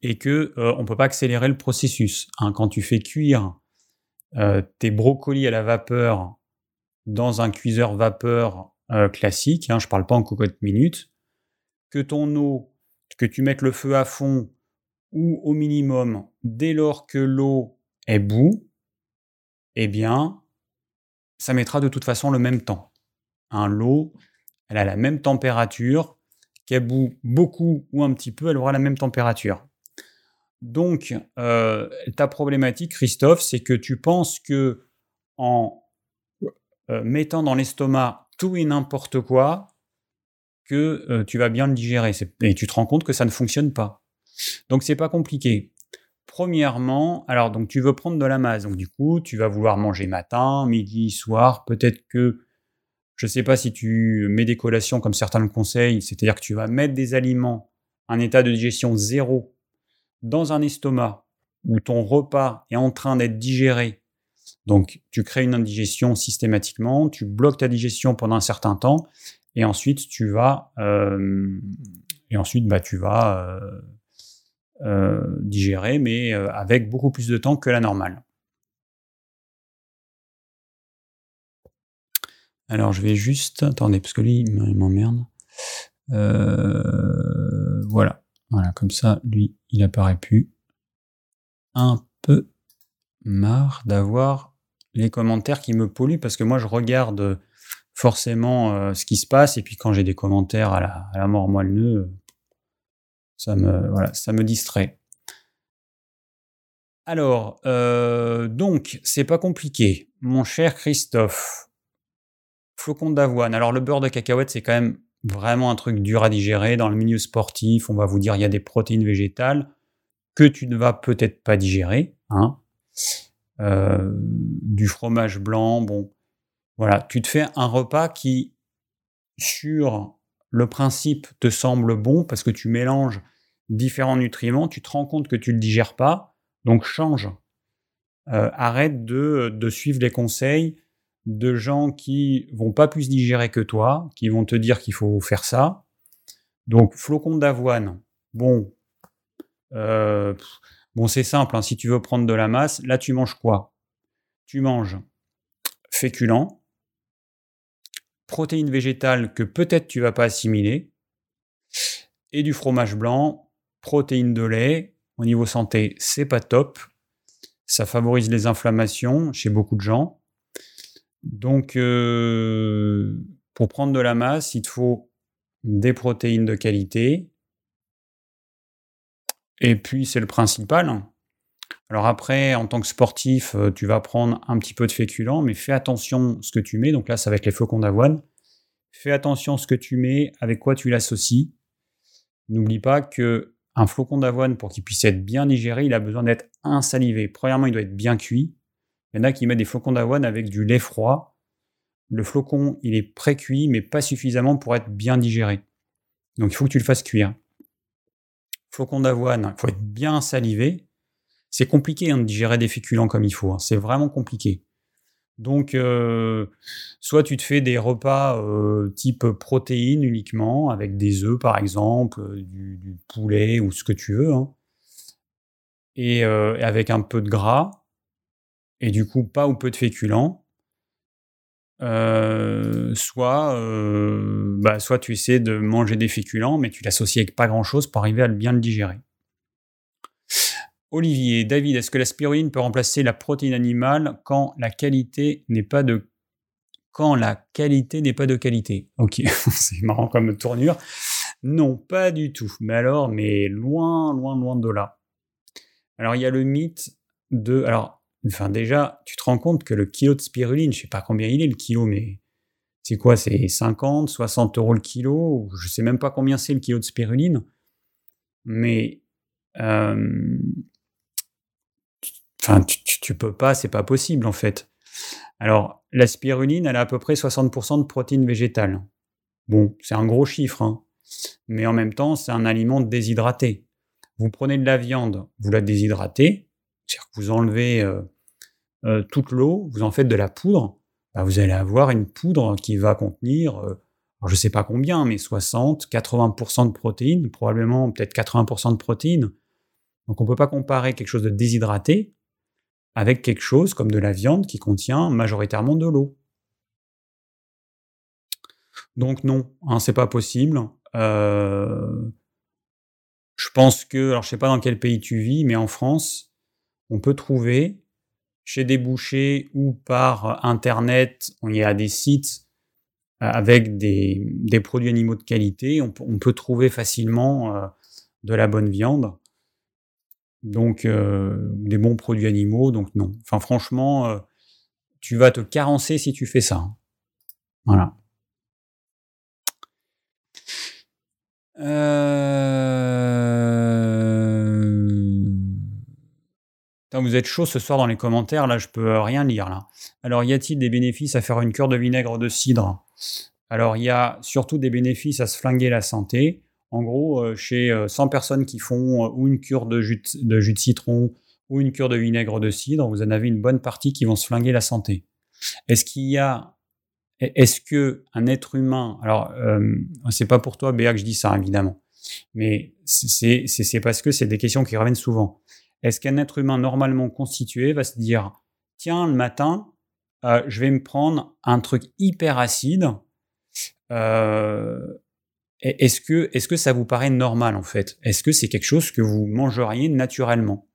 et que euh, on peut pas accélérer le processus. Hein. Quand tu fais cuire tes brocolis à la vapeur dans un cuiseur vapeur classique, hein, je parle pas en cocotte minute, que ton eau que tu mettes le feu à fond ou au minimum dès lors que l'eau est bout, eh bien, ça mettra de toute façon le même temps. Un l'eau, elle a la même température, qu'elle bout beaucoup ou un petit peu, elle aura la même température. Donc, euh, ta problématique, Christophe, c'est que tu penses que en euh, mettant dans l'estomac tout et n'importe quoi, que euh, tu vas bien le digérer. Et tu te rends compte que ça ne fonctionne pas. Donc c'est pas compliqué. Premièrement, alors donc tu veux prendre de la masse, donc du coup tu vas vouloir manger matin, midi, soir. Peut-être que je ne sais pas si tu mets des collations comme certains le conseillent, c'est-à-dire que tu vas mettre des aliments, un état de digestion zéro, dans un estomac où ton repas est en train d'être digéré. Donc tu crées une indigestion systématiquement, tu bloques ta digestion pendant un certain temps, et ensuite tu vas euh, et ensuite bah tu vas euh, euh, digérer mais avec beaucoup plus de temps que la normale. Alors je vais juste attendez parce que lui il m'emmerde. voilà, voilà comme ça lui il apparaît plus. Un peu marre d'avoir les commentaires qui me polluent parce que moi je regarde forcément euh, ce qui se passe. Et puis quand j'ai des commentaires à la, à la mort moelle ça me, voilà, ça me distrait. Alors, euh, donc, c'est pas compliqué. Mon cher Christophe, flocon d'avoine. Alors, le beurre de cacahuète, c'est quand même vraiment un truc dur à digérer. Dans le milieu sportif, on va vous dire il y a des protéines végétales que tu ne vas peut-être pas digérer. Hein. du fromage blanc. Bon, voilà, tu te fais un repas qui, sur le principe, te semble bon parce que tu mélanges différents nutriments, tu te rends compte que tu ne le digères pas, donc change. arrête de, suivre les conseils de gens qui vont pas plus digérer que toi, qui vont te dire qu'il faut faire ça. Donc, flocon d'avoine, bon, euh, bon c'est simple, hein, si tu veux prendre de la masse, là tu manges quoi? Tu manges féculent, protéines végétales que peut-être tu vas pas assimiler, et du fromage blanc, protéines de lait. Au niveau santé, c'est pas top. Ça favorise les inflammations chez beaucoup de gens. Donc, euh, pour prendre de la masse, il te faut des protéines de qualité. Et puis, c'est le principal. Alors après, en tant que sportif, euh, tu vas prendre un petit peu de féculent, mais fais attention à ce que tu mets. Donc là, c'est avec les flocons d'avoine. Fais attention ce que tu mets, avec quoi tu l'associes. N'oublie pas que un flocon d'avoine, pour qu'il puisse être bien digéré, il a besoin d'être insalivé. Premièrement, il doit être bien cuit. Il y en a qui mettent des flocons d'avoine avec du lait froid. Le flocon, il est pré-cuit, mais pas suffisamment pour être bien digéré. Donc il faut que tu le fasses cuire. Flocon d'avoine, il faut être bien salivé. C'est compliqué hein, de digérer des féculents comme il faut. Hein. C'est vraiment compliqué. Donc, euh, soit tu te fais des repas euh, type protéines uniquement, avec des œufs par exemple, euh, du, poulet ou ce que tu veux, hein. et avec un peu de gras, et du coup pas ou peu de féculents. Soit, bah, soit tu essaies de manger des féculents, mais tu l'associes avec pas grand-chose pour arriver à bien le digérer. Olivier, David, est-ce que la spiruline peut remplacer la protéine animale quand la qualité n'est pas de quand la qualité n'est pas de qualité? Ok, c'est marrant comme tournure. Non, pas du tout. Mais alors, mais loin, loin, loin de là. Alors, il y a le mythe de. Alors, Enfin, déjà, tu te rends compte que le kilo de spiruline, je sais pas combien il est le kilo, mais c'est quoi? C'est 50, 60 euros le kilo? Je sais même pas combien c'est le kilo de spiruline. Mais. Euh, enfin, tu, tu, peux pas, c'est pas possible en fait. Alors, la spiruline, elle a à peu près 60% de protéines végétales. Bon, c'est un gros chiffre, hein. mais en même temps, c'est un aliment déshydraté. Vous prenez de la viande, vous la déshydratez, c'est-à-dire que vous enlevez euh, euh, toute l'eau, vous en faites de la poudre, bah, vous allez avoir une poudre qui va contenir, euh, je ne sais pas combien, mais 60, 80% de protéines, probablement peut-être 80% de protéines. Donc on ne peut pas comparer quelque chose de déshydraté avec quelque chose comme de la viande qui contient majoritairement de l'eau. Donc non, hein, c'est pas possible. je pense que, alors je sais pas dans quel pays tu vis, mais en France, on peut trouver chez des bouchers ou par Internet, il y a des sites euh, avec des, produits animaux de qualité, on, peut trouver facilement euh, de la bonne viande, donc euh, des bons produits animaux, donc non. Enfin franchement, tu vas te carencer si tu fais ça. Voilà. vous êtes chaud ce soir dans les commentaires, là je peux rien lire là. Alors y a-t-il des bénéfices à faire une cure de vinaigre de cidre? Alors il y a surtout des bénéfices à se flinguer la santé. En gros, euh, chez 100 euh, personnes qui font euh, ou une cure de jus de, citron ou une cure de vinaigre de cidre, vous en avez une bonne partie qui vont se flinguer la santé. Est-ce qu'il y a est-ce que un être humain, alors c'est pas pour toi Béa que je dis ça évidemment, mais c'est parce que c'est des questions qui reviennent souvent. Est-ce qu'un être humain normalement constitué va se dire tiens, le matin, euh, je vais me prendre un truc hyper acide euh, Est-ce que, est que ça vous paraît normal en fait? Est-ce que c'est quelque chose que vous mangeriez naturellement?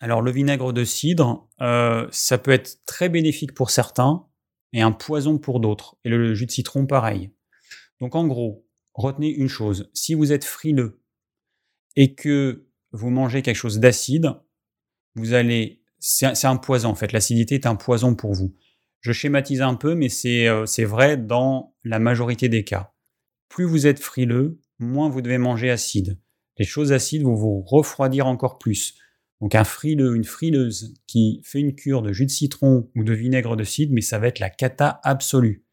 Alors le vinaigre de cidre, euh, ça peut être très bénéfique pour certains et un poison pour d'autres. Et le jus de citron, pareil. Donc en gros, retenez une chose, si vous êtes frileux et que vous mangez quelque chose d'acide, vous allez. C'est un poison en fait. L'acidité est un poison pour vous. Je schématise un peu, mais euh, c'est vrai dans la majorité des cas. Plus vous êtes frileux, moins vous devez manger acide. Les choses acides vont vous refroidir encore plus. Donc un frileux, une frileuse qui fait une cure de jus de citron ou de vinaigre de cidre, mais ça va être la cata absolue.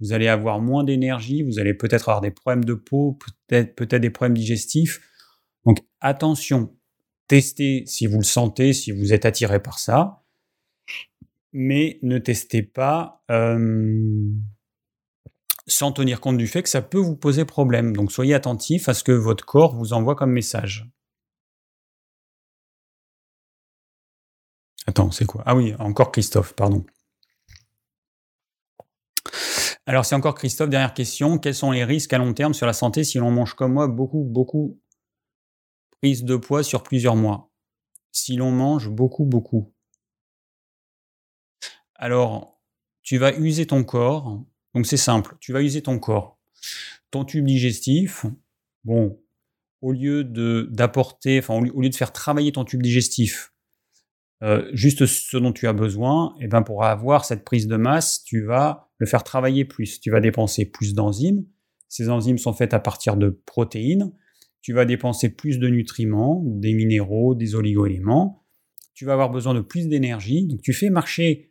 Vous allez avoir moins d'énergie, vous allez peut-être avoir des problèmes de peau, peut-être peut des problèmes digestifs. Donc attention, testez si vous le sentez, si vous êtes attiré par ça, mais ne testez pas sans tenir compte du fait que ça peut vous poser problème. Donc soyez attentif à ce que votre corps vous envoie comme message. Attends, c'est quoi? Ah oui, encore Christophe, pardon. Alors c'est encore Christophe, dernière question. Quels sont les risques à long terme sur la santé si l'on mange comme moi beaucoup, beaucoup prise de poids sur plusieurs mois? Si l'on mange beaucoup, beaucoup. Alors, tu vas user ton corps. Donc c'est simple, tu vas user ton corps. Ton tube digestif, bon, au lieu de d'apporter, enfin au lieu de faire travailler ton tube digestif euh, juste ce dont tu as besoin, et eh ben pour avoir cette prise de masse, tu vas le faire travailler plus. Tu vas dépenser plus d'enzymes. Ces enzymes sont faites à partir de protéines. Tu vas dépenser plus de nutriments, des minéraux, des oligoéléments. Tu vas avoir besoin de plus d'énergie. Donc tu fais marcher,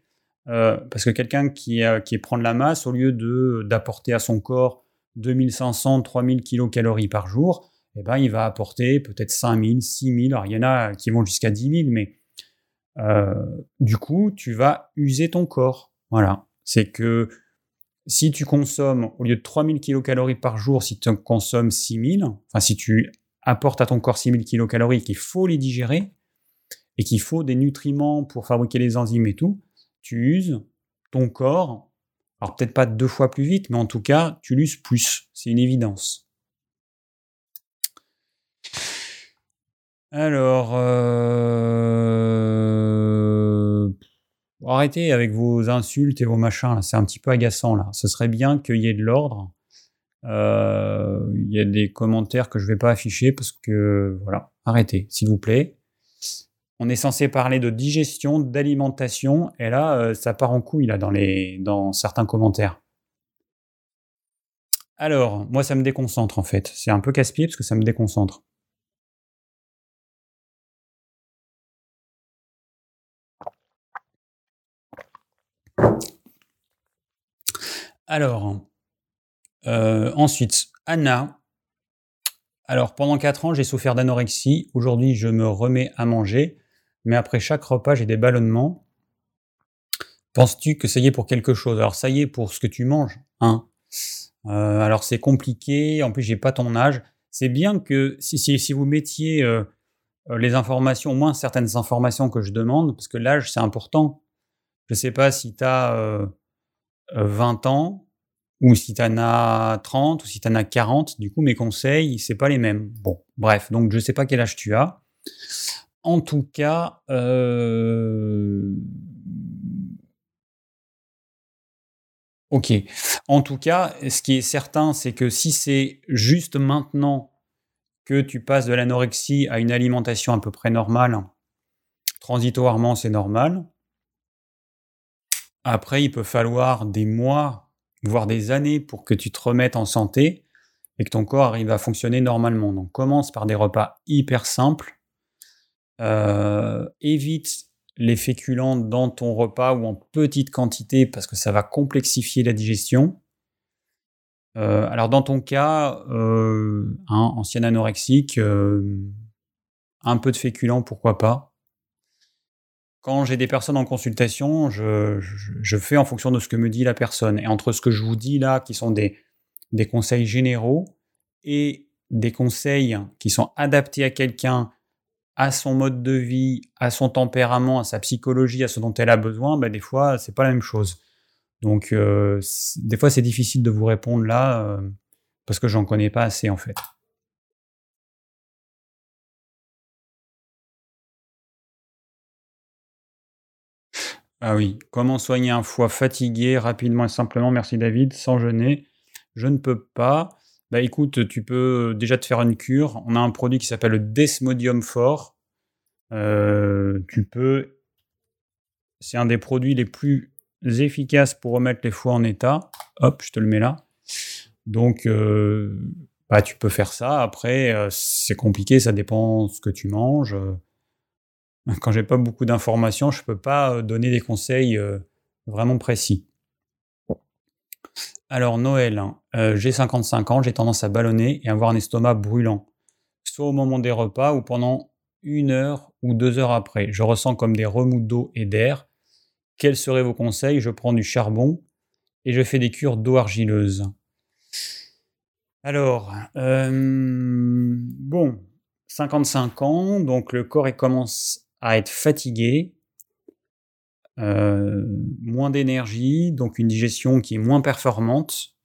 euh, parce que quelqu'un qui, qui prend de la masse, au lieu de d'apporter à son corps 2500, 3000 kilocalories par jour, eh ben, il va apporter peut-être 5000, 6000. Alors il y en a qui vont jusqu'à 10 000, mais euh, du coup, tu vas user ton corps. Voilà. C'est que si tu consommes, au lieu de 3000 kilocalories par jour, si tu consommes 6000, enfin, si tu apportes à ton corps 6000 kilocalories, qu'il faut les digérer, et qu'il faut des nutriments pour fabriquer les enzymes et tout, tu uses ton corps, alors peut-être pas deux fois plus vite, mais en tout cas, tu l'uses plus. C'est une évidence. Alors, euh, arrêtez avec vos insultes et vos machins, c'est un petit peu agaçant là. Ce serait bien qu'il y ait de l'ordre. Euh, il y a des commentaires que je ne vais pas afficher parce que voilà, arrêtez, s'il vous plaît. On est censé parler de digestion, d'alimentation, et là, euh, ça part en couille là dans les dans certains commentaires. Alors, moi, ça me déconcentre en fait. C'est un peu casse-pied parce que ça me déconcentre. Alors, euh, ensuite, Anna. Alors, pendant 4 ans, j'ai souffert d'anorexie. Aujourd'hui, je me remets à manger. Mais après chaque repas, j'ai des ballonnements. Penses-tu que ça y est pour quelque chose? Alors, ça y est pour ce que tu manges. Hein euh, alors, c'est compliqué. En plus, j'ai pas ton âge. C'est bien que si, si, vous mettiez euh, les informations, au moins certaines informations que je demande, parce que l'âge, c'est important. Je sais pas si tu as 20 ans, ou si tu en as 30, ou si tu en as 40, du coup, mes conseils, c'est pas les mêmes. Bon, bref, donc je sais pas quel âge tu as. En tout cas, euh... En tout cas, ce qui est certain, c'est que si c'est juste maintenant que tu passes de l'anorexie à une alimentation à peu près normale, transitoirement, c'est normal. Après, il peut falloir des mois, voire des années pour que tu te remettes en santé et que ton corps arrive à fonctionner normalement. Donc commence par des repas hyper simples. Euh, évite les féculents dans ton repas ou en petite quantité parce que ça va complexifier la digestion. Euh, alors dans ton cas, euh, hein, ancien anorexique, un peu de féculents, pourquoi pas quand j'ai des personnes en consultation, je, fais en fonction de ce que me dit la personne. Et entre ce que je vous dis là, qui sont des, des conseils généraux, et des conseils qui sont adaptés à quelqu'un, à son mode de vie, à son tempérament, à sa psychologie, à ce dont elle a besoin, bah, des fois, c'est pas la même chose. Donc, euh, des fois, c'est difficile de vous répondre là, euh, parce que j'en connais pas assez en fait. Ah oui, comment soigner un foie fatigué rapidement et simplement? Merci David, sans jeûner. Je ne peux pas. Bah écoute, tu peux déjà te faire une cure. On a un produit qui s'appelle le Desmodium Fort. Euh, tu peux. C'est un des produits les plus efficaces pour remettre les foies en état. Hop, je te le mets là. Donc, euh, bah, tu peux faire ça. Après, euh, c'est compliqué, ça dépend ce que tu manges. Quand j'ai pas beaucoup d'informations, je peux pas donner des conseils vraiment précis. Alors Noël, hein, j'ai 55 ans, j'ai tendance à ballonner et avoir un estomac brûlant, soit au moment des repas ou pendant une heure ou deux heures après. Je ressens comme des remous d'eau et d'air. Quels seraient vos conseils? Je prends du charbon et je fais des cures d'eau argileuse. Alors, bon, 55 ans, donc le corps commence à être fatigué, moins d'énergie, donc une digestion qui est moins performante.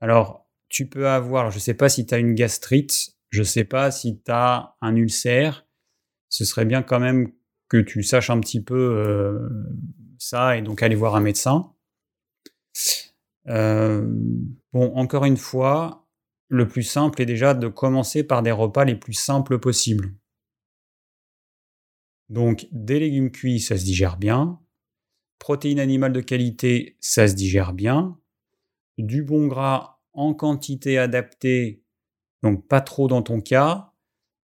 Alors, tu peux avoir, je ne sais pas si tu as une gastrite, je ne sais pas si tu as un ulcère, ce serait bien quand même que tu saches un petit peu euh, ça et donc aller voir un médecin. Euh, bon, encore une fois, le plus simple est déjà de commencer par des repas les plus simples possibles. Donc, des légumes cuits, ça se digère bien. Protéines animales de qualité, ça se digère bien. Du bon gras en quantité adaptée, donc pas trop dans ton cas.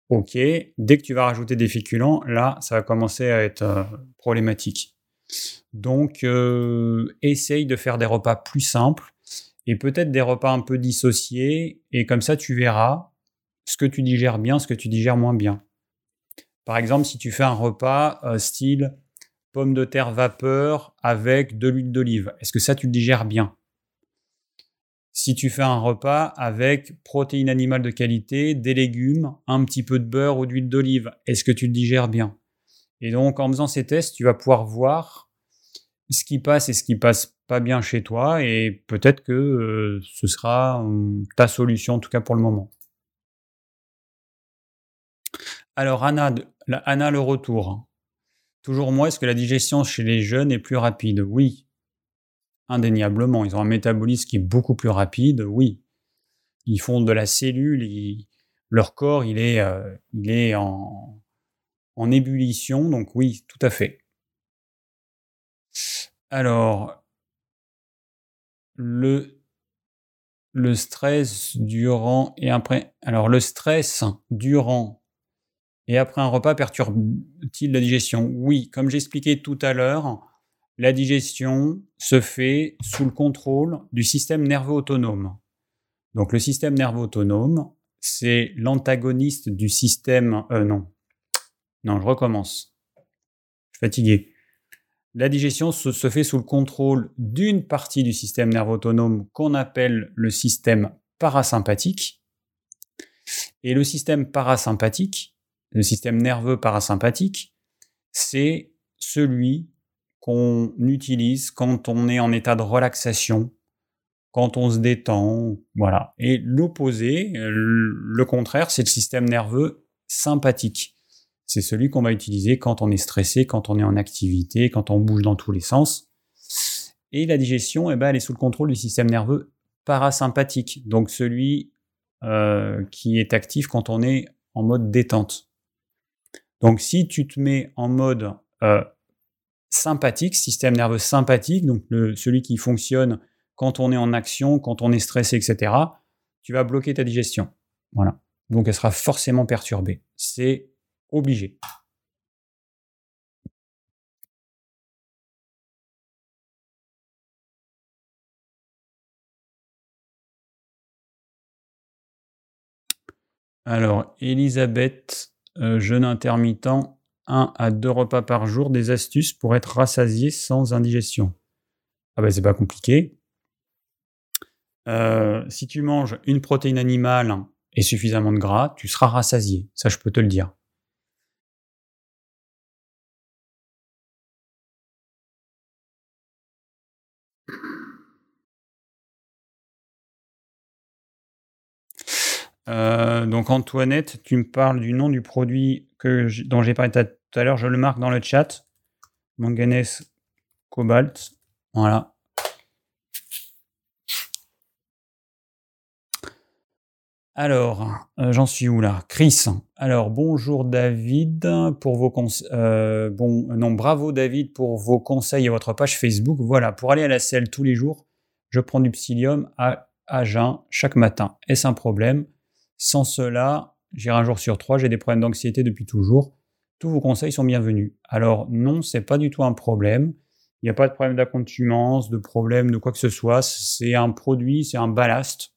Ok, dès que tu vas rajouter des féculents, là, ça va commencer à être euh, problématique. Donc, euh, essaye de faire des repas plus simples et peut-être des repas un peu dissociés. Et comme ça, tu verras ce que tu digères bien, ce que tu digères moins bien. Par exemple, si tu fais un repas euh, style pomme de terre vapeur avec de l'huile d'olive, est-ce que ça, tu le digères bien? Si tu fais un repas avec protéines animales de qualité, des légumes, un petit peu de beurre ou d'huile d'olive, est-ce que tu le digères bien? Et donc en faisant ces tests, tu vas pouvoir voir ce qui passe et ce qui passe pas bien chez toi et peut-être que euh, ce sera hum, ta solution en tout cas pour le moment. Alors Anna le retour. Toujours moi, est-ce que la digestion chez les jeunes est plus rapide? Oui, indéniablement. Ils ont un métabolisme qui est beaucoup plus rapide, oui. Ils font de la cellule, leur corps, il est, euh, il est en, ébullition, donc oui, tout à fait. Alors, le, le stress durant et après. Alors, le stress durant et après un repas perturbe-t-il la digestion? Oui, comme j'expliquais tout à l'heure, la digestion se fait sous le contrôle du système nerveux autonome. Donc le système nerveux autonome, c'est l'antagoniste du système... Euh, non. Non, je recommence. Je suis fatigué. La digestion se, se fait sous le contrôle d'une partie du système nerveux autonome qu'on appelle le système parasympathique. Et le système parasympathique, le système nerveux parasympathique, c'est celui qu'on utilise quand on est en état de relaxation, quand on se détend, voilà. Et l'opposé, le contraire, c'est le système nerveux sympathique. C'est celui qu'on va utiliser quand on est stressé, quand on est en activité, quand on bouge dans tous les sens. Et la digestion, eh ben, elle est sous le contrôle du système nerveux parasympathique, donc celui euh, qui est actif quand on est en mode détente. Donc si tu te mets en mode euh, sympathique, système nerveux sympathique, donc celui qui fonctionne quand on est en action, quand on est stressé, etc., tu vas bloquer ta digestion. Voilà. Donc elle sera forcément perturbée. C'est obligé. Alors, Elisabeth, euh, jeune intermittent, un à deux repas par jour, des astuces pour être rassasié sans indigestion. Ah ben c'est pas compliqué. Euh, si tu manges une protéine animale et suffisamment de gras, tu seras rassasié. Ça, je peux te le dire. Euh, donc Antoinette, tu me parles du nom du produit que dont j'ai parlé tout à l'heure, je le marque dans le chat. Manganèse cobalt. Voilà. Alors, euh, j'en suis où là? Chris. Alors, bonjour David pour vos conseils. Euh, bravo David pour vos conseils et votre page Facebook. Voilà, pour aller à la selle tous les jours, je prends du psyllium à, à jeun chaque matin. Est-ce un problème? Sans cela, j'irai un jour sur trois. J'ai des problèmes d'anxiété depuis toujours. tous vos conseils sont bienvenus. Alors non, c'est pas du tout un problème. Il n'y a pas de problème d'accoutumance, de problème de quoi que ce soit. C'est un produit, c'est un ballast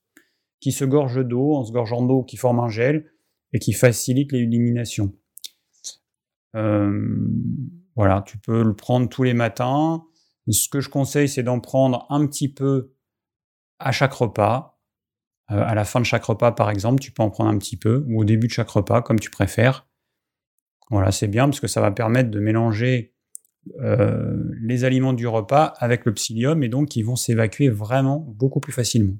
qui se gorge d'eau, en se gorgeant d'eau qui forme un gel et qui facilite l'élimination. Euh, voilà, tu peux le prendre tous les matins. Ce que je conseille, c'est d'en prendre un petit peu à chaque repas. Euh, à la fin de chaque repas, par exemple, tu peux en prendre un petit peu, ou au début de chaque repas, comme tu préfères. Voilà, c'est bien parce que ça va permettre de mélanger euh, les aliments du repas avec le psyllium et donc ils vont s'évacuer vraiment beaucoup plus facilement.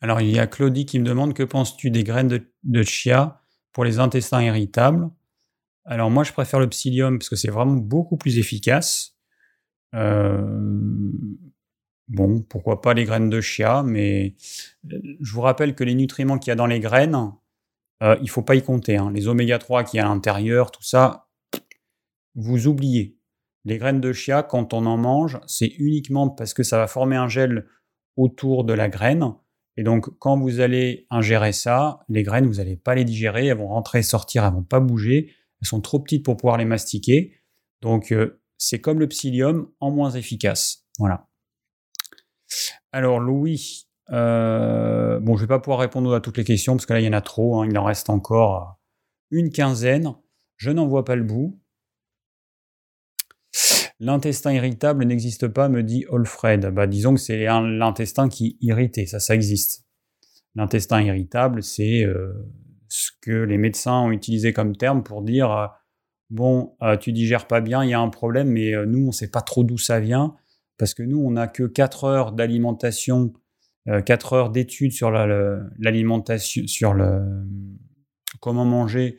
Alors il y a Claudie qui me demande que penses-tu des graines de, chia pour les intestins irritables? Alors moi je préfère le psyllium parce que c'est vraiment beaucoup plus efficace. Euh, bon, pourquoi pas les graines de chia, mais euh, je vous rappelle que les nutriments qu'il y a dans les graines, euh, il ne faut pas y compter. Hein. Les oméga 3 qui y a à l'intérieur, tout ça, vous oubliez. Les graines de chia, quand on en mange, c'est uniquement parce que ça va former un gel autour de la graine. Et donc, quand vous allez ingérer ça, les graines, vous n'allez pas les digérer, elles vont rentrer, sortir, elles vont pas bouger. Elles sont trop petites pour pouvoir les mastiquer. Donc, euh, c'est comme le psyllium en moins efficace. Voilà. Alors, Louis, euh, bon, je vais pas pouvoir répondre à toutes les questions parce que là, il y en a trop. Hein. il en reste encore une quinzaine. Je n'en vois pas le bout. L'intestin irritable n'existe pas, me dit Alfred. Bah, disons que c'est l'intestin qui est irrité, ça, ça existe. L'intestin irritable, c'est euh, ce que les médecins ont utilisé comme terme pour dire euh, bon, tu digères pas bien, il y a un problème, mais nous, on ne sait pas trop d'où ça vient, parce que nous, on n'a que 4 heures d'alimentation 4 euh, heures d'études sur l'alimentation, sur le comment manger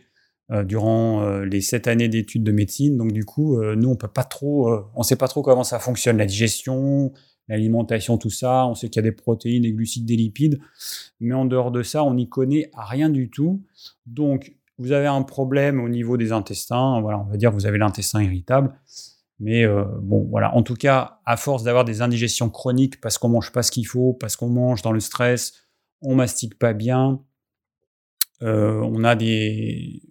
euh, durant euh, les 7 années d'études de médecine. Donc du coup, nous on peut pas trop, on sait pas trop comment ça fonctionne, la digestion, l'alimentation, tout ça. On sait qu'il y a des protéines, des glucides, des lipides, mais en dehors de ça, on n'y connaît rien du tout. Donc vous avez un problème au niveau des intestins, voilà, on va dire que vous avez l'intestin irritable. Mais euh, bon, voilà. En tout cas, à force d'avoir des indigestions chroniques parce qu'on mange pas ce qu'il faut, parce qu'on mange dans le stress, on mastique pas bien, euh, on a des,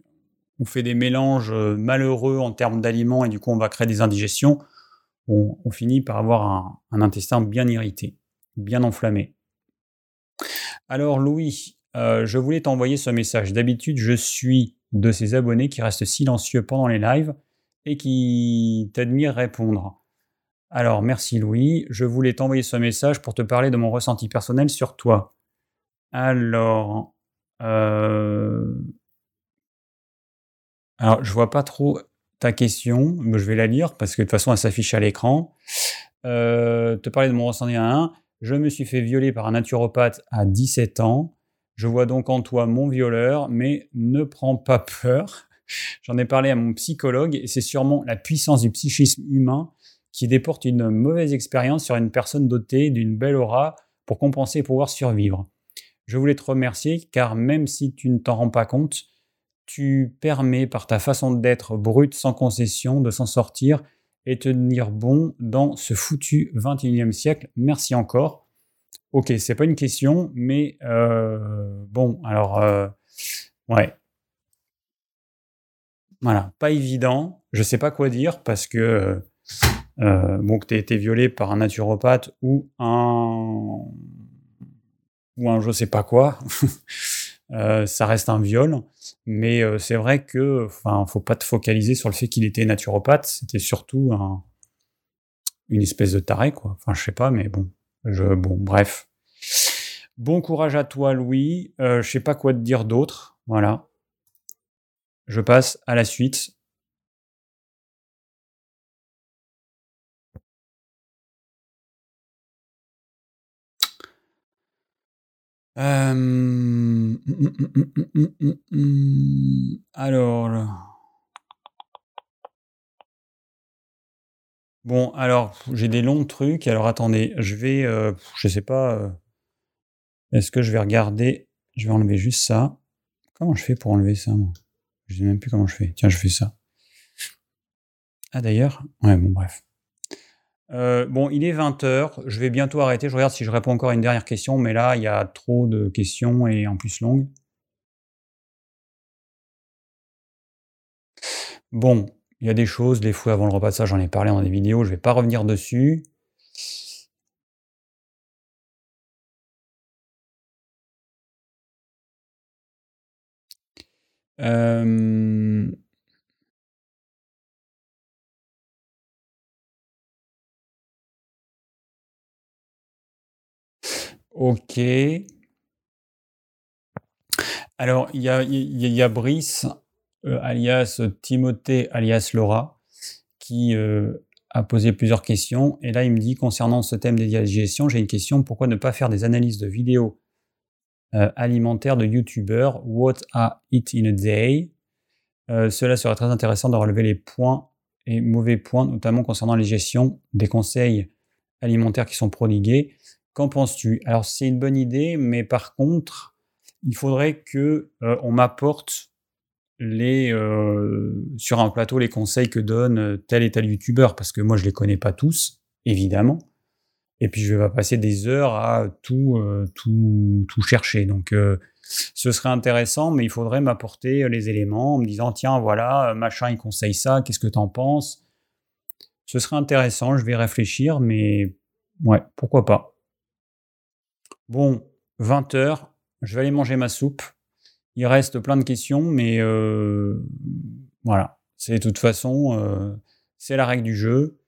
on fait des mélanges euh, malheureux en termes d'aliments et du coup on va créer des indigestions. On, finit par avoir un, intestin bien irrité, bien enflammé. Alors Louis, je voulais t'envoyer ce message. D'habitude, je suis de ces abonnés qui restent silencieux pendant les lives et qui t'admire répondre. Alors, merci Louis, je voulais t'envoyer ce message pour te parler de mon ressenti personnel sur toi. Alors, euh... alors je vois pas trop ta question, mais je vais la lire parce que de toute façon elle s'affiche à l'écran. Euh, te parler de mon ressenti à 1. Je me suis fait violer par un naturopathe à 17 ans. Je vois donc en toi mon violeur, mais ne prends pas peur. J'en ai parlé à mon psychologue et c'est sûrement la puissance du psychisme humain qui déporte une mauvaise expérience sur une personne dotée d'une belle aura pour compenser et pouvoir survivre. Je voulais te remercier car même si tu ne t'en rends pas compte, tu permets par ta façon d'être brute sans concession de s'en sortir et tenir bon dans ce foutu 21e siècle. Merci encore. Ok, c'est pas une question, mais euh, bon, alors euh, ouais, voilà, pas évident. Je sais pas quoi dire parce que euh, euh, bon, que tu été violé par un naturopathe ou un ou un je sais pas quoi, euh, ça reste un viol. Mais c'est vrai que, enfin, faut pas te focaliser sur le fait qu'il était naturopathe. C'était surtout un, une espèce de taré, quoi. Enfin, je sais pas, mais bon, je, bon, bref. Bon courage à toi, Louis. je sais pas quoi te dire d'autre. Voilà. Je passe à la suite. Alors. Bon, alors, j'ai des longs trucs. Alors, attendez, je vais. Euh, je sais pas. Euh, est-ce que je vais regarder Je vais enlever juste ça. Comment je fais pour enlever ça, moi? Je ne sais même plus comment je fais. Tiens, je fais ça. Ah d'ailleurs Ouais, bon, bref. Euh, bon, il est 20h, je vais bientôt arrêter. Je regarde si je réponds encore à une dernière question, mais là, il y a trop de questions et en plus longues. Bon, il y a des choses, des fouets avant le repas, ça j'en ai parlé dans des vidéos, je ne vais pas revenir dessus. Euh, Ok. Alors, il y a, Brice, euh, alias Timothée, alias Laura, qui euh, a posé plusieurs questions. Et là, il me dit, concernant ce thème des digestions, j'ai une question. Pourquoi ne pas faire des analyses de vidéos euh, alimentaires de YouTubeurs What I eat in a day. Cela serait très intéressant de relever les points et mauvais points, notamment concernant les gestions des conseils alimentaires qui sont prodigués. Qu'en penses-tu? Alors c'est une bonne idée, mais par contre, il faudrait que euh, on m'apporte les euh, sur un plateau les conseils que donne euh, tel et tel youtubeur parce que moi je les connais pas tous évidemment et puis je vais pas passer des heures à tout tout tout chercher donc ce serait intéressant mais il faudrait m'apporter les éléments en me disant tiens voilà machin il conseille ça qu'est-ce que tu en penses? Ce serait intéressant je vais réfléchir mais ouais pourquoi pas Bon, 20 heures, je vais aller manger ma soupe. Il reste plein de questions, mais euh, voilà. C'est de toute façon, euh, c'est la règle du jeu.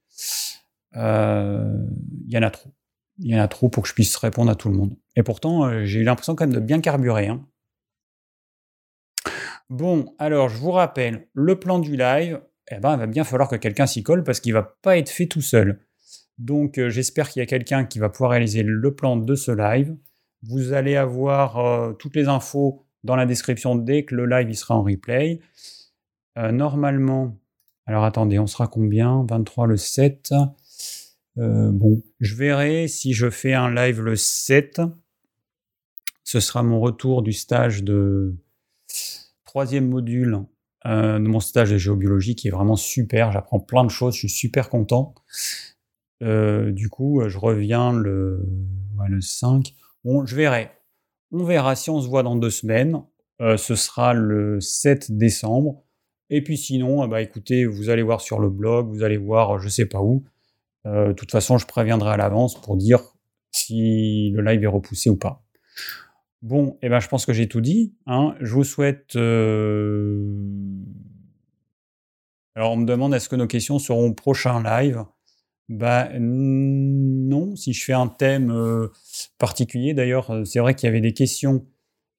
Euh, il y en a trop. Il y en a trop pour que je puisse répondre à tout le monde. Et pourtant, j'ai eu l'impression quand même de bien carburer. Hein. Bon, alors je vous rappelle, le plan du live, eh ben, il va bien falloir que quelqu'un s'y colle parce qu'il va pas être fait tout seul. Donc euh, j'espère qu'il y a quelqu'un qui va pouvoir réaliser le plan de ce live. Vous allez avoir euh, toutes les infos dans la description dès que le live il sera en replay. Euh, normalement, alors attendez, on sera combien? 23 le 7. Bon, je verrai si je fais un live le 7. Ce sera mon retour du stage de troisième module de mon stage de géobiologie qui est vraiment super. J'apprends plein de choses, je suis super content. Euh, du coup, je reviens le, le 5. Bon, je verrai. On verra si on se voit dans deux semaines. Euh, ce sera le 7 décembre. Et puis sinon, bah écoutez, vous allez voir sur le blog, vous allez voir je sais pas où. Euh, de toute façon, je préviendrai à l'avance pour dire si le live est repoussé ou pas. Bon, eh ben je pense que j'ai tout dit. Hein. Je vous souhaite. Alors on me demande est-ce que nos questions seront au prochain live? Bah non, si je fais un thème euh, particulier, d'ailleurs, euh, c'est vrai qu'il y avait des questions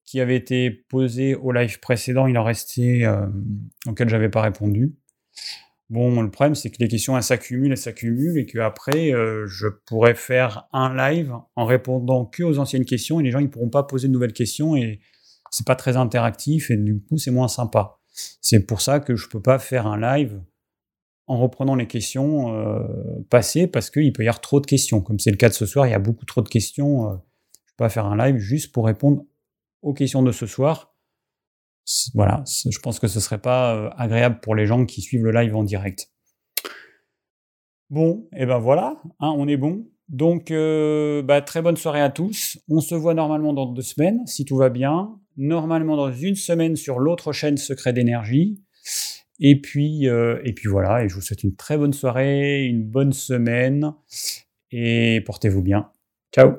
qui avaient été posées au live précédent, il en restait euh, auxquelles j'avais pas répondu. Bon, le problème, c'est que les questions, elles s'accumulent, elles s'accumulent, et qu'après, je pourrais faire un live en répondant que aux anciennes questions, et les gens, ils pourront pas poser de nouvelles questions, et c'est pas très interactif, et du coup, c'est moins sympa. C'est pour ça que je peux pas faire un live en reprenant les questions euh, passées parce qu'il peut y avoir trop de questions. Comme c'est le cas de ce soir, il y a beaucoup trop de questions. Euh, je peux pas faire un live juste pour répondre aux questions de ce soir. Voilà, je pense que ce serait pas euh, agréable pour les gens qui suivent le live en direct. Bon, et ben voilà, hein, on est bon. Donc, bah, très bonne soirée à tous. On se voit normalement dans deux semaines, si tout va bien. Normalement dans une semaine sur l'autre chaîne Secret d'énergie. Et puis, euh, et puis voilà, et je vous souhaite une très bonne soirée, une bonne semaine, et portez-vous bien. Ciao